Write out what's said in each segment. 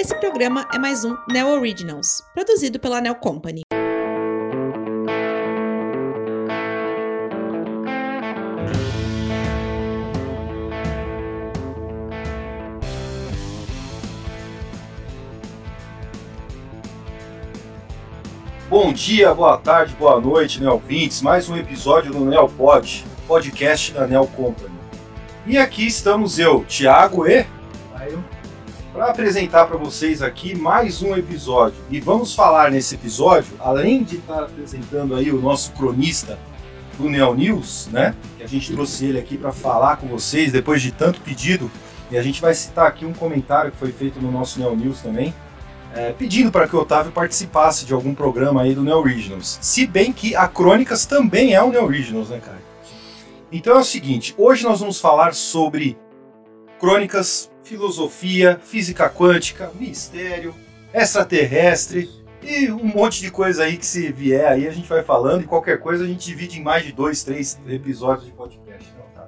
Esse programa é mais um Neo Originals, produzido pela Neo Company. Bom dia, boa tarde, boa noite, Neo ouvintes. Mais um episódio do Neo Pod, podcast da Neo Company. E aqui estamos eu, Thiago e para apresentar para vocês aqui mais um episódio. E vamos falar nesse episódio, além de estar apresentando aí o nosso cronista do Neo News, né? Que a gente trouxe ele aqui para falar com vocês depois de tanto pedido. E a gente vai citar aqui um comentário que foi feito no nosso Neo News também, é, pedindo para que o Otávio participasse de algum programa aí do Neo Originals. Se bem que a Crônicas também é um Neo Originals, né, cara? Então é o seguinte, hoje nós vamos falar sobre crônicas, filosofia, física quântica, mistério, extraterrestre e um monte de coisa aí que se vier aí a gente vai falando e qualquer coisa a gente divide em mais de dois, três episódios de podcast. Né?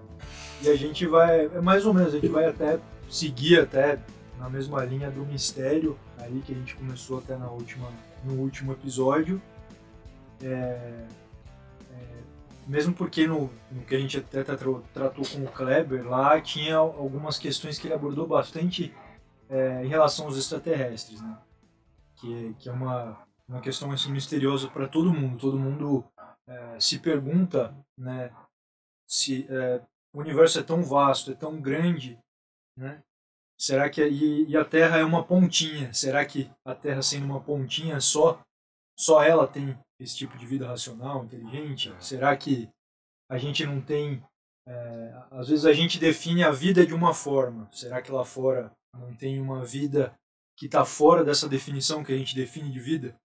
E a gente vai, é mais ou menos, a gente vai até seguir até na mesma linha do mistério aí que a gente começou até na última, no último episódio. É, mesmo porque no, no que a gente até tratou, tratou com o Kleber lá tinha algumas questões que ele abordou bastante é, em relação aos extraterrestres, né? Que, que é uma, uma questão assim, misteriosa para todo mundo. Todo mundo é, se pergunta, né? Se é, o universo é tão vasto, é tão grande, né? Será que e, e, a Terra é uma pontinha? Será que a Terra sendo uma pontinha só só ela tem esse tipo de vida racional, inteligente? Será que a gente não tem é, às vezes a gente define a vida de uma forma. Será que lá fora não tem uma vida que está fora dessa definição que a gente define de vida?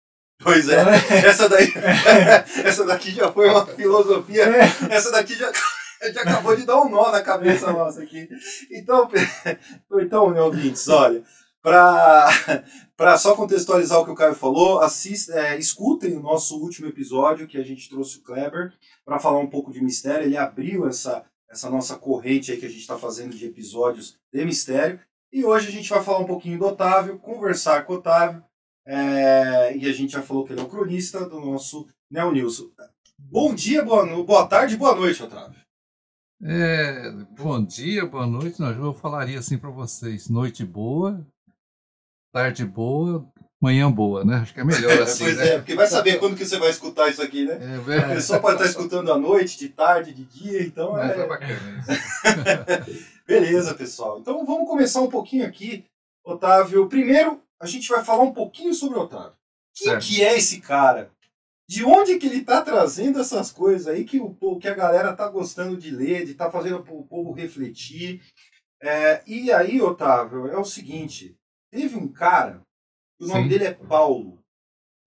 Pois é, essa daí, essa daqui já foi uma filosofia. Essa daqui já já acabou de dar um nó na cabeça nossa aqui. Então, então meu ouvintes, olha, para só contextualizar o que o Caio falou, assist, é, escutem o nosso último episódio que a gente trouxe o Kleber para falar um pouco de mistério. Ele abriu essa, essa nossa corrente aí que a gente está fazendo de episódios de mistério. E hoje a gente vai falar um pouquinho do Otávio, conversar com o Otávio. É, e a gente já falou que ele é o cronista do nosso Neo News. Bom dia, boa, boa tarde, boa noite, Otávio. É, bom dia, boa noite. Não, eu falaria assim para vocês: noite boa, tarde boa, manhã boa, né? Acho que é melhor assim. pois né? é, porque vai saber quando que você vai escutar isso aqui, né? É, A pessoa pode estar escutando à noite, de tarde, de dia, então Mas é. é bacana isso. Beleza, pessoal. Então vamos começar um pouquinho aqui, Otávio. Primeiro, a gente vai falar um pouquinho sobre o Otávio. Quem Certo. que é esse cara? De onde que ele tá trazendo essas coisas aí que, o, povo- que a galera tá gostando de ler, de tá fazendo o povo refletir? É, e aí, Otávio, é o seguinte: teve um cara, o nome Sim. dele é Paulo,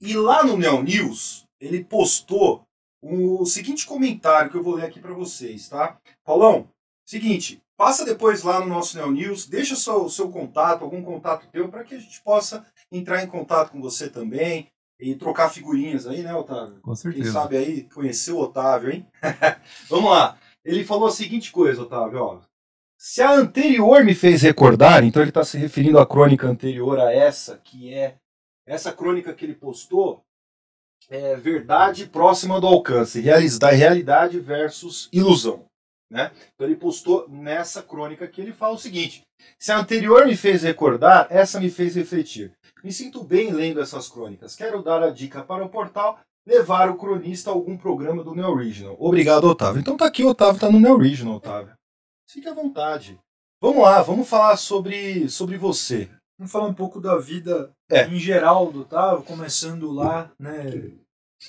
e lá no Neo News ele postou o seguinte comentário que eu vou ler aqui para vocês, tá? Paulão, seguinte, passa depois lá no nosso Neo News, deixa seu, seu contato, algum contato teu, para que a gente possa entrar em contato com você também e trocar figurinhas aí, né, Otávio? Com Quem certeza. sabe aí conhecer o Otávio, hein? Vamos lá. Ele falou a seguinte coisa, Otávio, ó. Se a anterior me fez recordar, então ele está se referindo à crônica anterior a essa, que é essa crônica que ele postou, é verdade próxima do alcance, da realidade versus ilusão. Né? Então ele postou nessa crônica que ele fala o seguinte: se a anterior me fez recordar, essa me fez refletir. Me sinto bem lendo essas crônicas. Quero dar a dica para o portal levar o cronista a algum programa do Neo Original. Obrigado, Otávio. Então tá aqui, Otávio, tá no Neo Original, Otávio. Fique à vontade. Vamos lá, vamos falar sobre, sobre você. Vamos falar um pouco da vida É. em geral do Otávio, começando lá, né,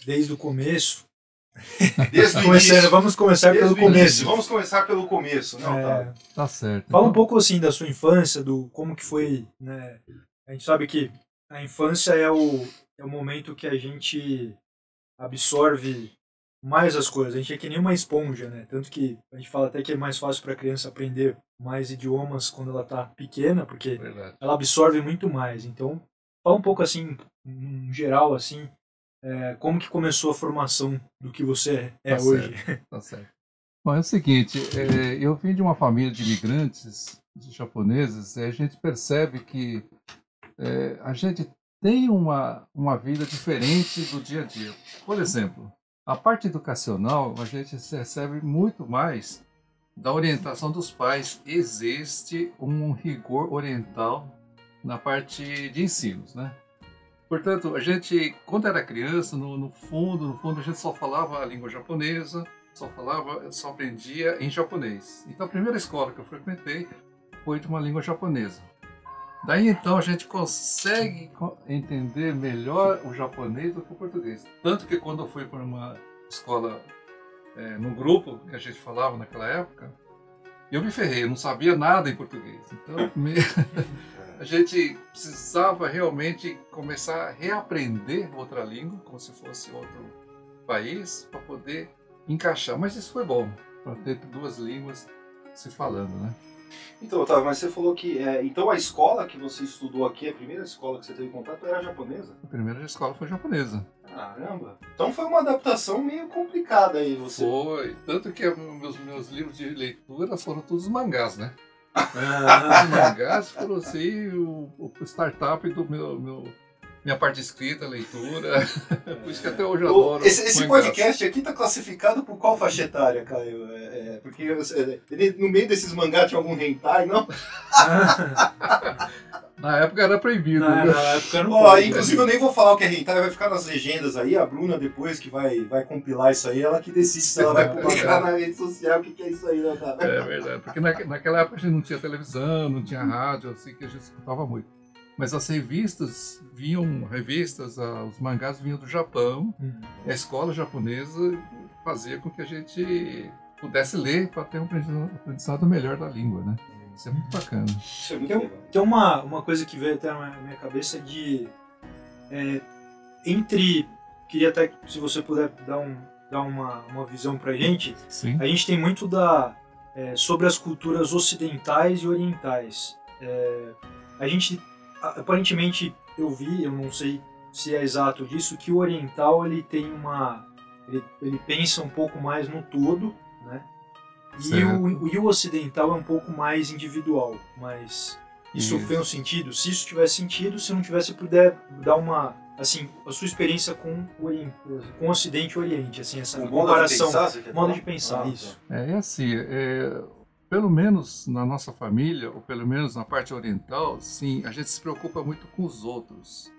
desde o começo. Desde o Começando, início. vamos começar Desde pelo o início. começo. Vamos começar pelo começo, né, Otávio? É, Tá certo. Fala um pouco assim da sua infância, do como que foi, né? A gente sabe que a infância é o, é o momento que a gente absorve mais as coisas. A gente é que nem uma esponja, né? Tanto que a gente fala até que é mais fácil para a criança aprender mais idiomas quando ela tá pequena, porque Verdade. ela absorve muito mais. Então, fala um pouco assim, em geral, assim, é, como que começou a formação do que você é Tá hoje. Tá certo. Bom, é o seguinte, é, eu vim de uma família de imigrantes de japoneses, e a gente percebe que é, a gente tem uma, uma vida diferente do dia a dia. Por exemplo, a parte educacional, a gente recebe muito mais da orientação dos pais. Existe um rigor oriental na parte de ensinos, né? Portanto, a gente, quando era criança, no, no, fundo, no fundo, a gente só falava a língua japonesa, só falava, só aprendia em japonês. Então, a primeira escola que eu frequentei foi de uma língua japonesa. Daí então a gente consegue entender melhor o japonês do que o português. Tanto que quando eu fui para uma escola, é, num grupo que a gente falava naquela época, eu me ferrei, eu não sabia nada em português. Então, me... a gente precisava realmente começar a reaprender outra língua, como se fosse outro país, para poder encaixar. Mas isso foi bom, para ter duas línguas se falando, né? Então, Otávio, mas você falou que. É, então a escola que você estudou aqui, a primeira escola que você teve contato, era japonesa? A primeira escola foi japonesa. Caramba! Então foi uma adaptação meio complicada aí, você. Foi. Tanto que meus, meus livros de leitura foram todos mangás, né? Ah. Os mangás foram assim o, o startup do meu, meu, minha parte escrita, leitura. Por isso que até hoje eu adoro. Esse, esse podcast aqui tá classificado por qual faixa etária, Caio? É, é, porque ele, no meio desses mangás tinha algum hentai, não? Na época era proibido. Na, né? na época não pode, Inclusive eu nem vou falar o que é hentai, vai ficar nas legendas aí. A Bruna depois que vai, vai compilar isso aí, ela que decide se ela vai publicar na rede social o que, que é isso aí, né, cara? É verdade, porque na, naquela época a gente não tinha televisão, não tinha rádio, assim que a gente escutava muito. Mas as revistas vinham, revistas, os mangás vinham do Japão. Uhum. a escola japonesa fazia com que a gente pudesse ler para ter um aprendizado melhor da língua, né? Isso é muito bacana. Isso é muito tem, tem uma, uma coisa que veio até na minha cabeça de é, entre queria até se você puder dar um dar uma, uma visão para gente. Sim. A gente tem muito da é, sobre as culturas ocidentais e orientais. É, a gente aparentemente eu vi, eu não sei se é exato disso, que o oriental ele tem uma ele, ele pensa um pouco mais no todo, né? E o, e o, ocidental é um pouco mais individual, mas isso, isso, fez um sentido? Se isso tivesse sentido, se não tivesse, puder dar uma, assim, a sua experiência com o, Oriente, com o Ocidente e o Oriente, assim, essa o comparação, modo de pensar, modo de pensar ah, isso. É, é assim, é, pelo menos na nossa família, ou pelo menos na parte oriental, sim, a gente se preocupa muito com os outros.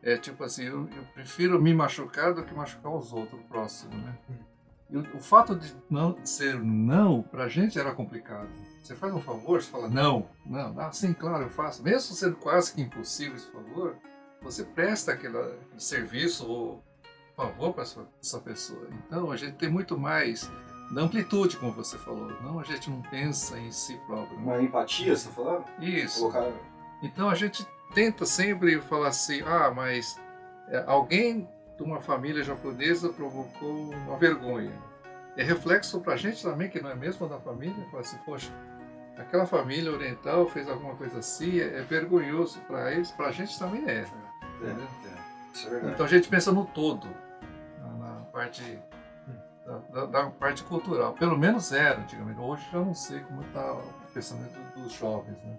É tipo assim, eu, eu prefiro me machucar do que machucar os outros, o próximo, né? E o, o fato de não ser não, pra gente era complicado. Você faz um favor, você fala não, não, ah, sim, claro, eu faço. Mesmo sendo quase que impossível esse favor, você presta aquele serviço ou favor para essa pessoa. Então a gente tem muito mais da amplitude, como você falou. Não, a gente não pensa em si próprio. Né? Uma empatia, você está falando? Isso. Colocar... Então a gente tenta sempre falar assim, ah, mas é, alguém de uma família japonesa provocou uma vergonha. É reflexo para a gente também, que não é mesmo da família, fala assim, poxa, aquela família oriental fez alguma coisa assim, é, é vergonhoso para eles, para a gente também é. É, é, então a gente pensa no todo, na parte da, da, parte cultural. Pelo menos era antigamente. Hoje já não sei como está o pensamento dos jovens, né?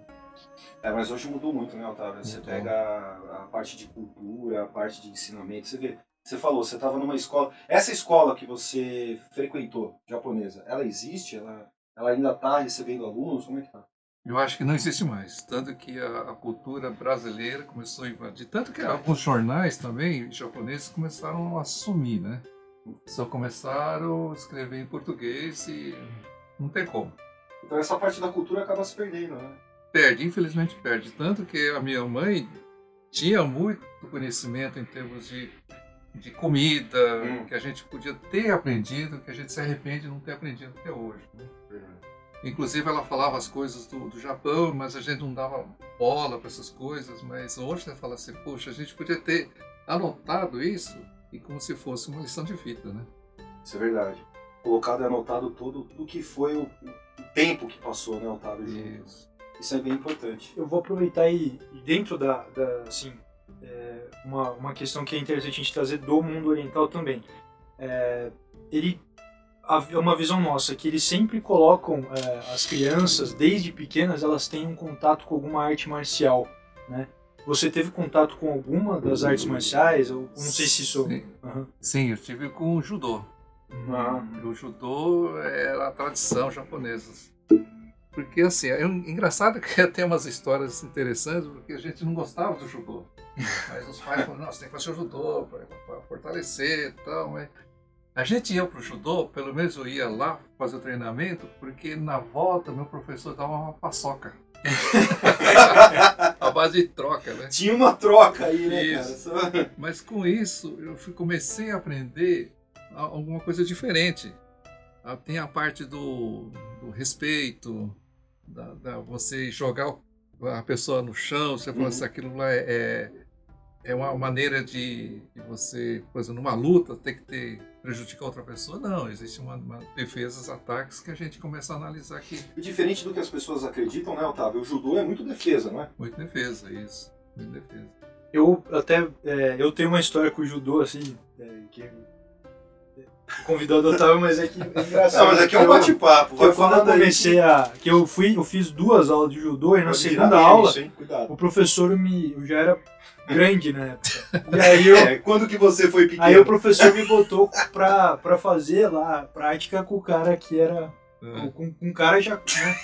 É, mas hoje mudou muito, né, Otávio? Você pega a, a, parte de cultura, a parte de ensinamento. Você vê, você falou, você estava numa escola. Essa escola que você frequentou, japonesa, ela existe? Ela, ela ainda está recebendo alunos? Como é que está? Eu acho que não existe mais. Tanto que a, a, cultura brasileira começou a invadir. Tanto que alguns jornais também japoneses começaram a assumir, né? Só começaram a escrever em português e não tem como. Então essa parte da cultura acaba se perdendo, né? Perde, infelizmente perde. Tanto que a minha mãe tinha muito conhecimento em termos de, de comida, hum. que a gente podia ter aprendido, que a gente se arrepende de não ter aprendido até hoje. Né? Inclusive ela falava as coisas do, do Japão, mas a gente não dava bola para essas coisas. Mas hoje você fala assim, poxa, a gente podia ter anotado isso e como se fosse uma lição de vida, né? Isso é verdade. Colocado e anotado tudo o que foi o, o, tempo que passou, né, Otávio? Isso. Isso é bem importante. Eu vou aproveitar e, e dentro da, da assim, é, uma, uma questão que é interessante a gente trazer do mundo oriental também. É, ele é uma visão nossa que eles sempre colocam é, as crianças desde pequenas elas têm um contato com alguma arte marcial, né? Você teve contato com alguma das artes marciais? Eu não sei se isso. Sim. Aham. Sim, eu tive com o judô. Ah, O judô era a tradição japonesa. Porque assim, é engraçado que tem umas histórias interessantes, porque a gente não gostava do judô. Mas os pais falaram, nossa, tem que fazer o judô para fortalecer e tal. Mas a gente ia pro judô, pelo menos eu ia lá fazer o treinamento, porque na volta meu professor dava uma paçoca. base de troca, né? Tinha uma troca aí, né, Isso. cara? Mas com isso eu fui- comecei a aprender alguma coisa diferente. Tem a parte do, do respeito, da, da você jogar a pessoa no chão, você Uhum. se aquilo lá é, é, é uma maneira de, de você, por exemplo, numa luta, ter que ter, prejudicar outra pessoa. Não, existe uma, uma defesas, ataques que a gente começa a analisar aqui. E diferente do que as pessoas acreditam, né, Otávio? O judô é muito defesa, não é? Muito defesa, isso. Muito defesa. Eu até. é, eu tenho uma história com o judô, assim. é, que. O convidado Otávio, mas é que é engraçado. Não, mas aqui é um bate-papo. Vai quando eu comecei a. Que eu fui, eu fiz duas aulas de judô e na Pode segunda aula, isso, o professor me. Eu já era grande na época. E aí eu. É, quando que você foi pequeno? Aí o professor me botou pra, pra fazer lá a prática com o cara que era. Ah, Com, com um cara já. Né?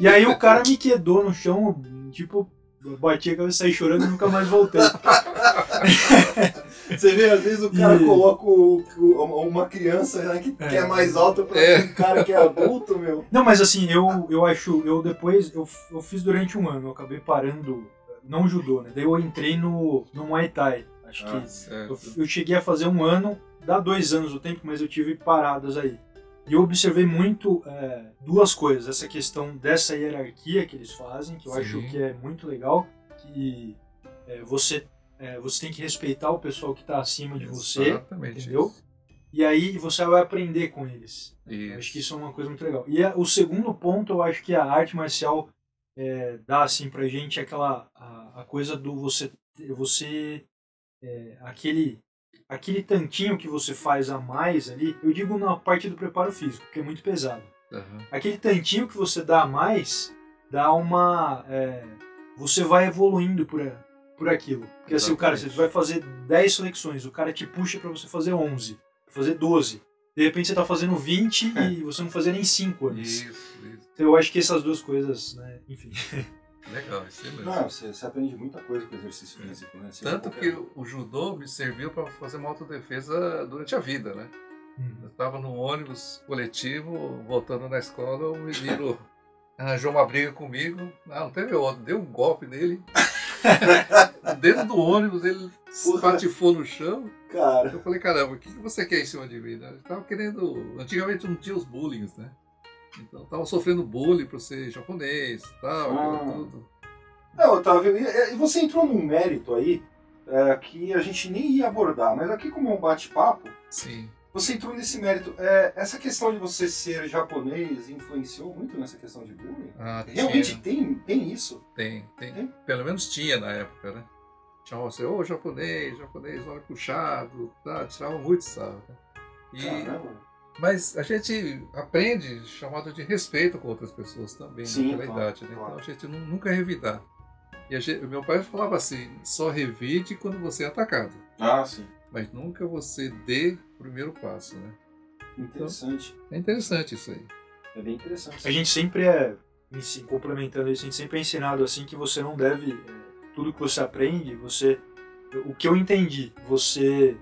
E aí o cara me quedou no chão, tipo, eu bati a cabeça, saí chorando e nunca mais voltei. Você vê, às vezes o cara E- coloca o- o- uma criança né, que, É. que é mais alta pra É. um cara que é adulto, meu. Não, mas assim, eu, eu acho, eu depois, eu, eu fiz durante um ano, eu acabei parando, não judô, né? Daí eu entrei no, no Muay Thai. Acho Ah, que eu, eu cheguei a fazer um ano, dá dois anos o tempo, mas eu tive paradas aí. E eu observei muito é, duas coisas. Essa questão dessa hierarquia que eles fazem, que eu Sim. acho que é muito legal, que é, você, é, você tem que respeitar o pessoal que está acima de você, Exatamente entendeu? isso. e aí você vai aprender com eles. Acho que isso é uma coisa muito legal. E a- o segundo ponto, eu acho que a arte marcial é, dá assim pra gente aquela a, a coisa do você você é, aquele aquele tantinho que você faz a mais ali. Eu digo na parte do preparo físico, que é muito pesado. Aham. Aquele tantinho que você dá a mais dá uma é, você vai evoluindo por por aquilo. Porque assim, o cara, você vai fazer 10 flexões, o cara te puxa pra você fazer 11, fazer 12. De repente você tá fazendo 20 e você não fazia nem 5 antes. Isso. Então eu acho que essas duas coisas, né, enfim. Legal, mesmo. Não, você, você aprende muita coisa com exercício físico, né? Você Tanto qualquer- que o judô me serviu para fazer uma autodefesa durante a vida, né? Eu estava num ônibus coletivo, voltando na escola, o menino arranjou uma briga comigo. Ah, não teve outro, deu um golpe nele. Dentro do ônibus, ele Porra. patifou no chão. Cara, Eu falei, caramba, o que que você quer em cima de mim? Eu tava querendo. Antigamente não tinha os bullying, né? Então tava sofrendo bullying por ser japonês e tal, Ah. tudo. Não, Otávio, e- e você entrou num mérito aí é, que a gente nem ia abordar, mas aqui como é um bate-papo, Sim. você entrou nesse mérito. É, essa questão de você ser japonês influenciou muito nessa questão de bullying? Ah, Realmente tinha, tem, tem isso? tem, tem. Tem? Pelo menos tinha na época, né? Chamavam você, ô japonês, japonês, olha puxado, tá? Tiravam muito sarro. né? E, Caramba. Mas a gente aprende chamado de respeito com outras pessoas também, Sim, naquela claro, idade, né? claro. Então a gente nu- nunca revidar. E a gente- meu pai falava assim, só revide quando você é atacado. Ah, sim. mas nunca você dê o primeiro passo, né? Interessante. É interessante isso aí. É bem interessante. A gente sempre é, ensi- complementando isso, a gente sempre é ensinado assim que você não deve, é, tudo que você aprende, você, o que eu entendi, você,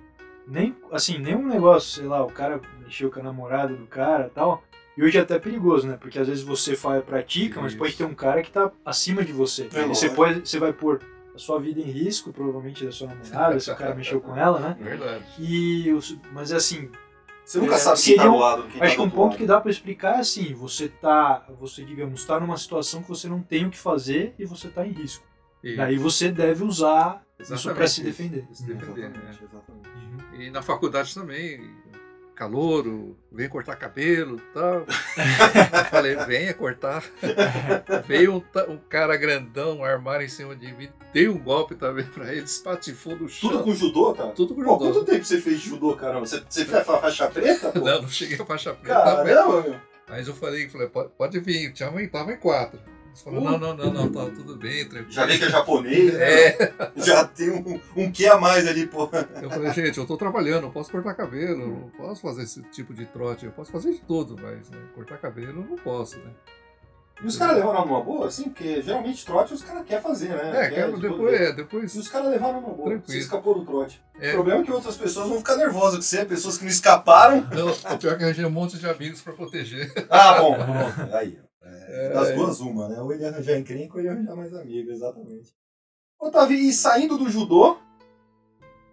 nem, assim, nenhum negócio, sei lá, o cara mexeu com a namorada do cara e tal, e hoje é até perigoso, né? Porque às vezes você faz, pratica, mas Isso. pode ter um cara que tá acima de você. É você, pode, você vai pôr a sua vida em risco, provavelmente da sua namorada, se o cara mexeu com ela, né? Verdade. E, mas assim, Você nunca É, sabe quem tá do lado. Quem tá Acho que um ponto lado. que dá pra explicar é assim, você tá, você digamos, tá numa situação que você não tem o que fazer e você tá em risco. E, Daí você deve usar isso exatamente pra se isso, defender. Se defender, né? Exatamente. E na faculdade também, calouro, vem cortar cabelo e tal. Eu falei, venha cortar. Veio um, um cara grandão, um armário em cima de mim, dei um golpe também pra ele, espatifou no chão. Tudo com judô, cara? Tudo com Pô, judô. quanto tempo você fez de judô, caramba? Você, você fez a faixa preta, pô? Não, não cheguei a faixa preta. Caramba, meu. Mas eu falei, falei pode, pode vir, tinha, tava em quatro. Não, não, não, não, tá tudo bem, tranquilo. Já vê que é japonês, né? É, Já tem um, um que a mais ali, pô. eu falei, gente, eu tô trabalhando, eu posso cortar cabelo, eu não posso fazer esse tipo de trote, eu posso fazer de tudo, mas né, cortar cabelo eu não posso, né? E os caras levaram numa boa, assim? Porque geralmente trote os caras querem fazer, né? É, Quer, quero, depois, é, depois E os caras levaram numa boa. Tranquilo. Você escapou do trote. É. O problema é que outras pessoas vão ficar nervosas com você, pessoas que não escaparam. Não, o pior é que arranjei um monte de amigos pra proteger. Ah, bom, pronto. Aí. É, É. das duas, uma, né? Ou ele arranjar encrenca ou ele arranjar mais amigo, exatamente. Otávio, e saindo do judô,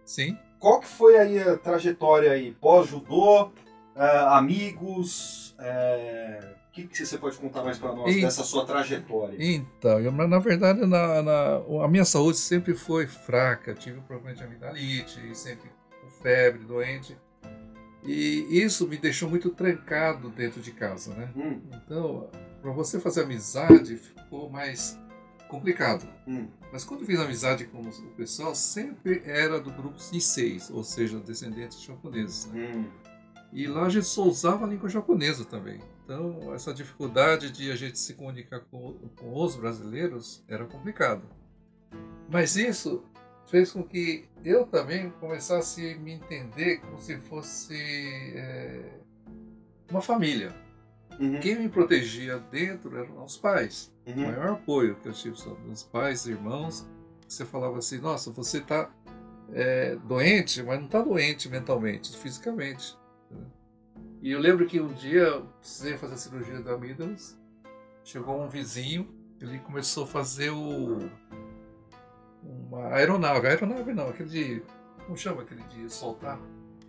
Sim. qual que foi aí a trajetória aí? Pós-judô, ah, amigos, é, o que, que você pode contar mais pra nós E- dessa sua trajetória? Então, eu, na verdade, na, na- a minha saúde sempre foi fraca. Tive um problema de amidalite, sempre com febre, doente. E isso me deixou muito trancado dentro de casa, né? Hum, Então, para você fazer amizade ficou mais complicado. hum, Mas quando fiz amizade com o pessoal, sempre era do grupo de seis, ou seja, descendentes japoneses. Né? hum. E lá a gente só usava a língua japonesa também. Então, essa dificuldade de a gente se comunicar com, com os brasileiros era complicado. Mas isso fez com que eu também começasse a me entender como se fosse é, uma família. Uhum, Quem me protegia dentro eram os pais. O uhum. maior apoio que eu tive são dos pais, irmãos. Você falava assim: nossa, você está doente, mas não está doente mentalmente, fisicamente. E eu lembro que um dia eu precisei fazer a cirurgia da amígdalas. Chegou um vizinho, ele começou a fazer o uma aeronave, aeronave não, aquele de como chama aquele de soltar?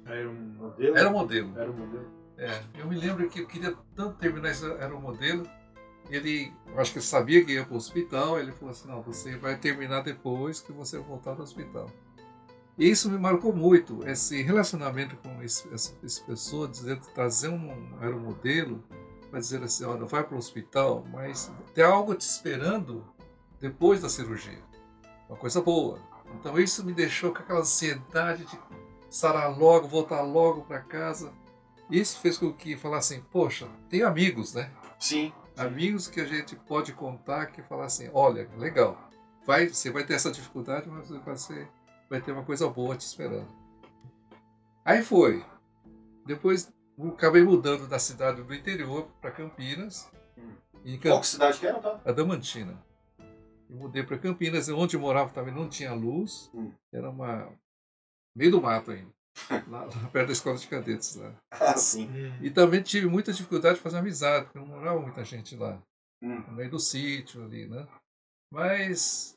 Era um modelo? Era um modelo. Era um modelo. É, eu me lembro que eu queria tanto terminar esse aeromodelo. Ele, eu acho que ele sabia que ia para o hospital. Ele falou assim: não, você vai terminar depois que você voltar do hospital. E isso me marcou muito, esse relacionamento com essa, essa pessoa, dizendo, trazer um aeromodelo para dizer assim: olha, vai para o hospital, mas tem algo te esperando depois da cirurgia. Uma coisa boa. Então isso me deixou com aquela ansiedade de sarar logo, voltar logo para casa. Isso fez com que falassem, poxa, tem amigos, né? Sim. Amigos que a gente pode contar que falar assim, olha, legal, vai, você vai ter essa dificuldade, mas você vai, ser, vai ter uma coisa boa te esperando. Aí foi. Depois acabei mudando da cidade do interior para Campinas. Qual Camp... que cidade que era, tá? Adamantina. Eu mudei para Campinas, onde eu morava também não tinha luz. Hum. Era uma meio do mato ainda, lá, lá perto da escola de cadetes lá. Ah, sim. E também tive muita dificuldade de fazer amizade, porque não morava muita gente lá, Hum. no meio do sítio ali, né? Mas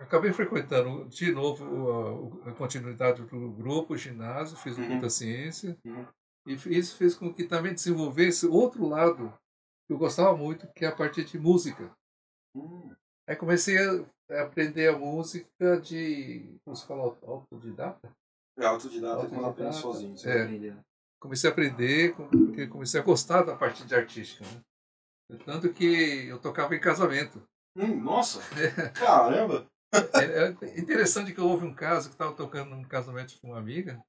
acabei frequentando de novo a, a continuidade do grupo, o ginásio, fiz Uhum. muita ciência. Uhum. E isso fez com que também desenvolvesse outro lado que eu gostava muito, que é a parte de música. Hum. Aí comecei a aprender a música de, como se fala, autodidata? É autodidata Autodidata, aprende sozinho, você é. comecei a aprender, com- porque comecei a gostar da parte de artística. Né? Tanto que eu tocava em casamento. Hum, nossa! Caramba! É, é interessante que houve um caso que estava tocando num casamento de uma amiga.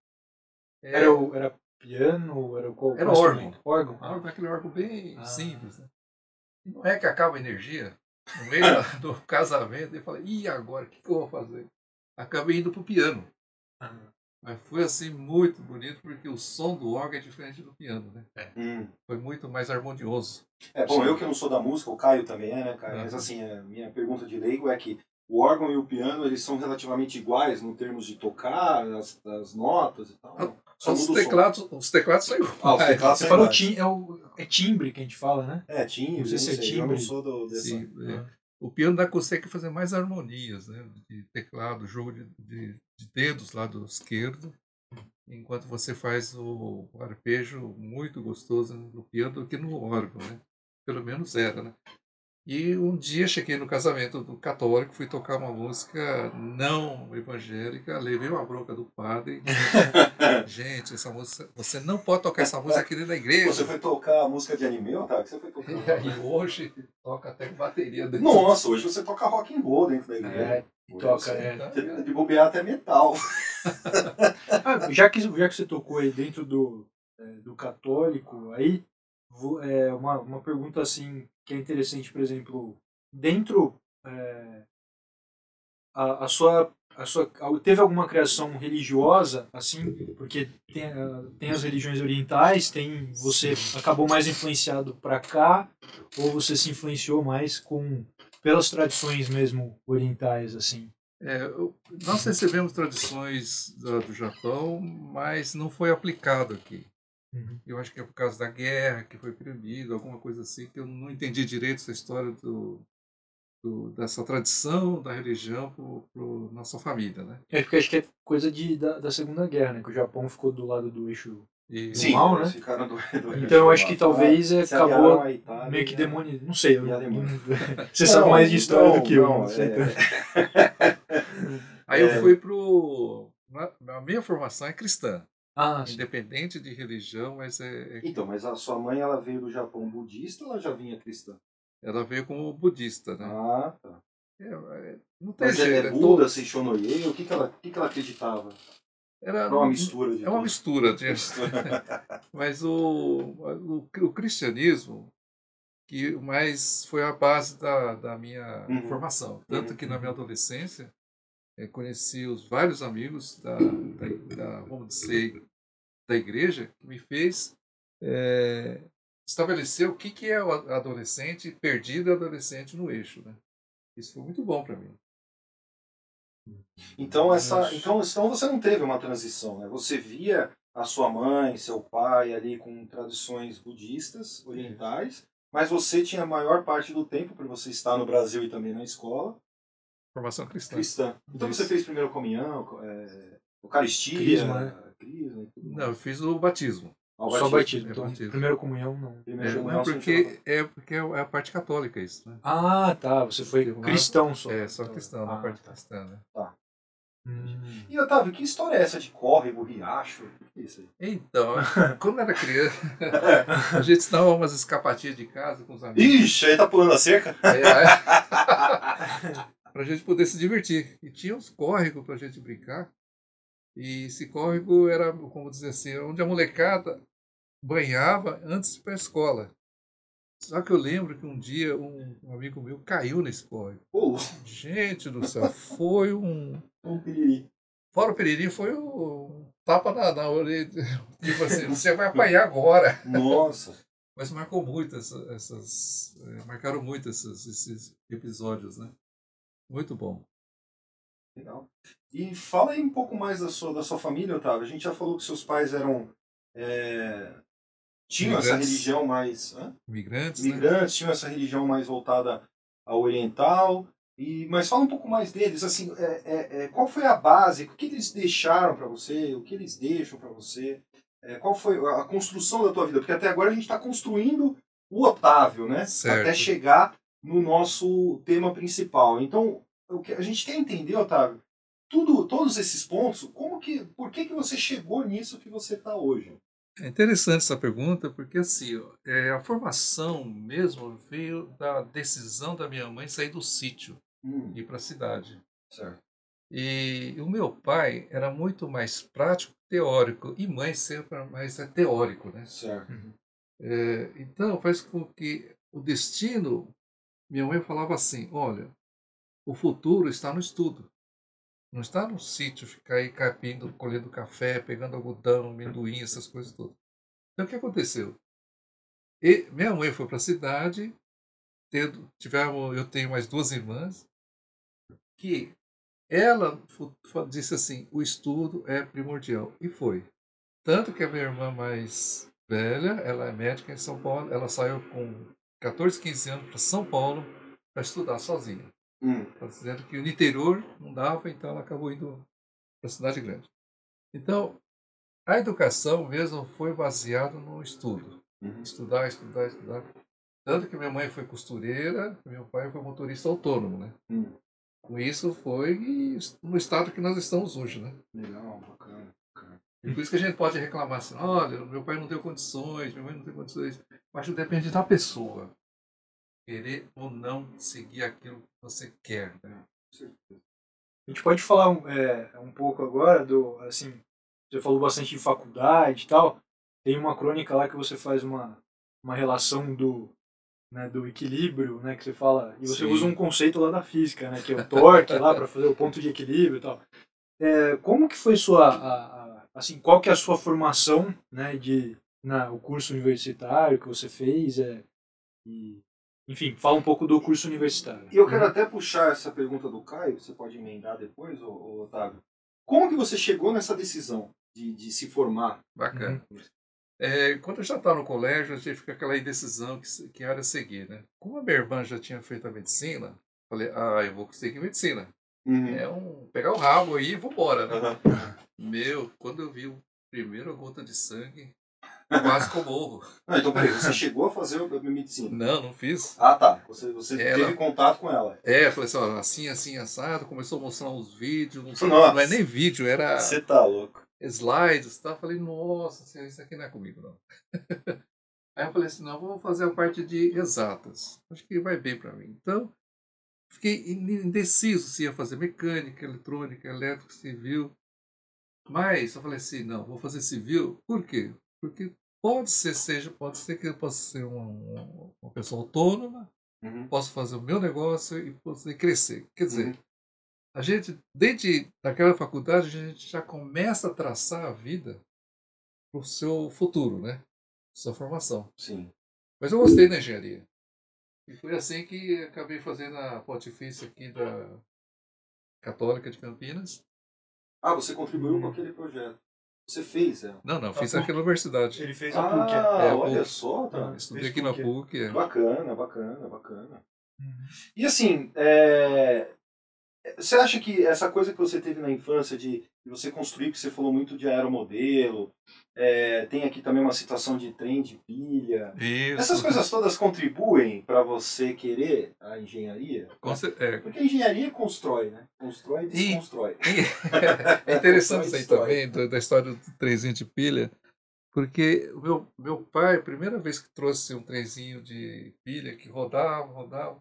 É, Era, o, era piano? Era, qual, Era órgão. Órgão. um órgão, aquele órgão bem Ah. simples. Né? Não é que acaba a energia no meio da- do casamento. E eu falei, e agora? O que, que eu vou fazer? Acabei indo para o piano. Ah. Mas foi assim muito bonito, porque o som do órgão é diferente do piano. Né? Hum. Foi muito mais harmonioso. É bom, Sim. eu que não sou da música, o Caio também é, né, Caio? Uhum. Mas assim, a minha pergunta de leigo é que o órgão e o piano, eles são relativamente iguais no termos de tocar, as, as notas e tal. Ah, Só Os teclados, os teclados são iguais. Ah, os teclados Você são falou tim, é, o, é timbre que a gente fala, né? É, timbre, Não sei se é eu não timbre. sou do, dessa... Sim, é. O piano dá, consegue fazer mais harmonias, né? De teclado, jogo de, de, de dedos lá do esquerdo, enquanto você faz o, o arpejo muito gostoso no piano do que no órgão, né? Pelo menos era, né? E um dia cheguei no casamento do católico, fui tocar uma música não evangélica, levei uma bronca do padre. Gente, essa música, você não pode tocar essa música aqui dentro da igreja. Você foi tocar a música de anime, Otávio? Você foi tocar? E aí hoje toca até com bateria dentro. Nossa, hoje você toca rock and roll dentro da igreja. É, Hoje toca, você- é. Tá? De bobear até metal. Ah, já, que, já que você tocou aí dentro do, é, do católico, aí vo- é, uma, uma pergunta assim que é interessante, por exemplo, dentro é, a, a sua sua teve alguma criação religiosa assim porque tem, tem as religiões orientais tem você acabou mais influenciado para cá ou você se influenciou mais com pelas tradições mesmo orientais assim é, nós recebemos tradições do, do, Japão mas não foi aplicado aqui uhum. eu acho que é por causa da guerra que foi proibido alguma coisa assim que eu não entendi direito essa história do do, dessa tradição da religião para nossa família, né? É porque acho que é coisa de, da, da Segunda Guerra, né? Que o Japão ficou do lado do eixo e... do mal, né? Do, do então eu acho que talvez é, acabou Itália, meio que demônio, não sei. Eu, você não, sabe mais de história não, do que eu. Não, sei, é... Aí eu fui pro a minha formação é cristã. Ah, independente de religião, mas é, é, Então, mas a sua mãe ela veio do Japão budista ou ela já vinha cristã? Ela veio como budista, né? Ah, tá. É, é, não tem Mas jeito. é Buda, Seishonoye, o que, que, ela, o que, que ela acreditava? Era uma mistura de É uma mistura. De... Mas o, o, o cristianismo que mais foi a base da, da minha Uhum. formação. Tanto Uhum. que na minha adolescência eh, conheci os vários amigos da, da, da, vamos dizer, da igreja que me fez eh, estabelecer o que, que é o adolescente perdido e adolescente no eixo. Né? Isso foi muito bom para mim. Então, essa, então, então você não teve uma transição, né? Você via a sua mãe, seu pai ali com tradições budistas, orientais, mas você tinha a maior parte do tempo, para você estar no Brasil e também na escola, Formação cristã. cristã. Então Isso. você fez primeiro comunhão, é, Eucaristia, Crisma, né? crisma Não, eu fiz o batismo. Ah, o Só batismo. É Então, batismo. primeira comunhão, não. Primeiro É, comunhão, não, porque é porque é a parte católica isso, né? Ah, tá. Você foi cristão só. É, só cristão, na Ah, parte tá. cristã, né? Hum. E Otávio, que história é essa de córrego, riacho? O que é isso aí? Então, quando eu era criança, a gente dava umas escapatinhas de casa com os amigos. Ixi, aí tá pulando a cerca? Aí, aí, pra gente poder se divertir. E tinha uns córregos pra gente brincar. E esse córrego era, como dizer assim, onde a molecada banhava antes de ir pra escola. Só que eu lembro que um dia um, um amigo meu caiu nesse córrego. Gente do céu, foi um. um piriri. Fora o peririnho, foi um tapa na, na orelha. Tipo assim, você vai apanhar agora. Nossa. Mas marcou muito essa- essas. eh, marcaram muito esses, esses episódios, né? Muito bom. Legal. E fala aí um pouco mais da sua, da sua família, Otávio. A gente já falou que seus pais eram. é, tinham essa Imigrantes. religião mais. hã? Imigrantes, né? Imigrantes, tinham essa religião mais voltada ao oriental. E, mas fala um pouco mais deles, assim, é, é, é, qual foi a base, o que eles deixaram para você, o que eles deixam para você, é, qual foi a construção da tua vida, porque até agora a gente está construindo o Otávio, né? Certo. Até chegar no nosso tema principal. Então, o que a gente quer entender, Otávio, tudo, todos esses pontos, como que, por que que você chegou nisso que você está hoje? É interessante essa pergunta, porque assim, ó, é, a formação mesmo veio da decisão da minha mãe sair do sítio Hum, e ir para a cidade. certo. E o meu pai era muito mais prático teórico, e mãe sempre mais é teórico, né? Certo. É, então faz com que o destino, minha mãe falava assim, olha, o futuro está no estudo. Não está no sítio ficar aí capindo, colhendo café, pegando algodão, amendoim, essas coisas todas. Então o que aconteceu? E minha mãe foi para a cidade, tendo, tivemos, eu tenho mais duas irmãs, que ela disse assim, o estudo é primordial. E foi. Tanto que a minha irmã mais velha, ela é médica em São Paulo, ela saiu com 14, 15 anos para São Paulo para estudar sozinha. Hum, Ela dizendo que no interior não dava, então ela acabou indo para a cidade grande. Então, a educação mesmo foi baseada no estudo. uhum. Estudar, estudar, estudar. Tanto que minha mãe foi costureira, meu pai foi motorista autônomo, né? Hum. Com isso foi no estado que nós estamos hoje, né? Legal, bacana. bacana. E por isso que a gente pode reclamar assim, olha, meu pai não deu condições, minha mãe não tem condições. Mas depende da pessoa. Querer ou não seguir aquilo que você quer. Né? A gente pode falar um, é, um pouco agora do, assim, você falou bastante de faculdade e tal. Tem uma crônica lá que você faz uma, uma relação do né, do equilíbrio, né, que você fala, e você Sim. usa um conceito lá da física, né, que é o torque lá para fazer o ponto de equilíbrio e tal. É, como que foi sua, a- a- assim, qual que é a sua formação, né, de na, o curso universitário que você fez, é, e, enfim, fala um pouco do curso universitário. E eu quero até puxar essa pergunta do Caio, você pode emendar depois, ô, ô, Otávio. Como que você chegou nessa decisão de, de se formar? Bacana. É, quando eu já estava no colégio, a gente fica aquela indecisão que, que área seguir, né? Como a minha irmã já tinha feito a medicina, falei, ah, eu vou seguir medicina. Uhum. É um pegar o rabo aí e vambora, né? Aham. Meu, quando eu vi a primeira gota de sangue, quase que eu morro. Não, então peraí, você chegou a fazer a medicina? Não, não fiz. Ah, tá. Você, você Ela- teve contato com ela. É, eu falei assim, ó, assim, assim, assado, começou a mostrar uns vídeos, não, sei- não é nem vídeo, era Você tá louco. slides, tá? Falei, nossa, isso aqui não é comigo, não. Aí eu falei assim, não, vou fazer a parte de exatas. Acho que vai bem para mim. Então, fiquei indeciso se ia fazer mecânica, eletrônica, elétrica, civil. Mas eu falei assim, não, vou fazer civil. Por quê? Porque pode ser, seja, pode ser que eu possa ser uma, uma- pessoa autônoma, Uhum. posso fazer o meu negócio e poder crescer. Quer dizer, Uhum. a gente, desde daquela faculdade, a gente já começa a traçar a vida para o seu futuro, né? Sua formação. Sim. Mas eu gostei da engenharia. E foi assim que acabei fazendo a pontifícia aqui da Católica de Campinas. Ah, você contribuiu Hum. com aquele projeto. Você fez, é? Não, não, A fiz PUC. aqui na universidade. Ele fez a PUC. Ah, É, olha PUC. só, tá. Ah. Estudei aqui na PUC. PUC. é. Bacana, bacana, bacana. Uhum. E assim, é, você acha que essa coisa que você teve na infância de você construir, que você falou muito de aeromodelo, é, tem aqui também uma situação de trem de pilha. Isso. Essas coisas todas contribuem para você querer a engenharia? Cer- é, Porque a engenharia constrói, né? Constrói e desconstrói. É interessante isso aí também, do- da história do trenzinho de pilha, porque o meu, meu pai, primeira vez que trouxe um trenzinho de pilha que rodava, rodava,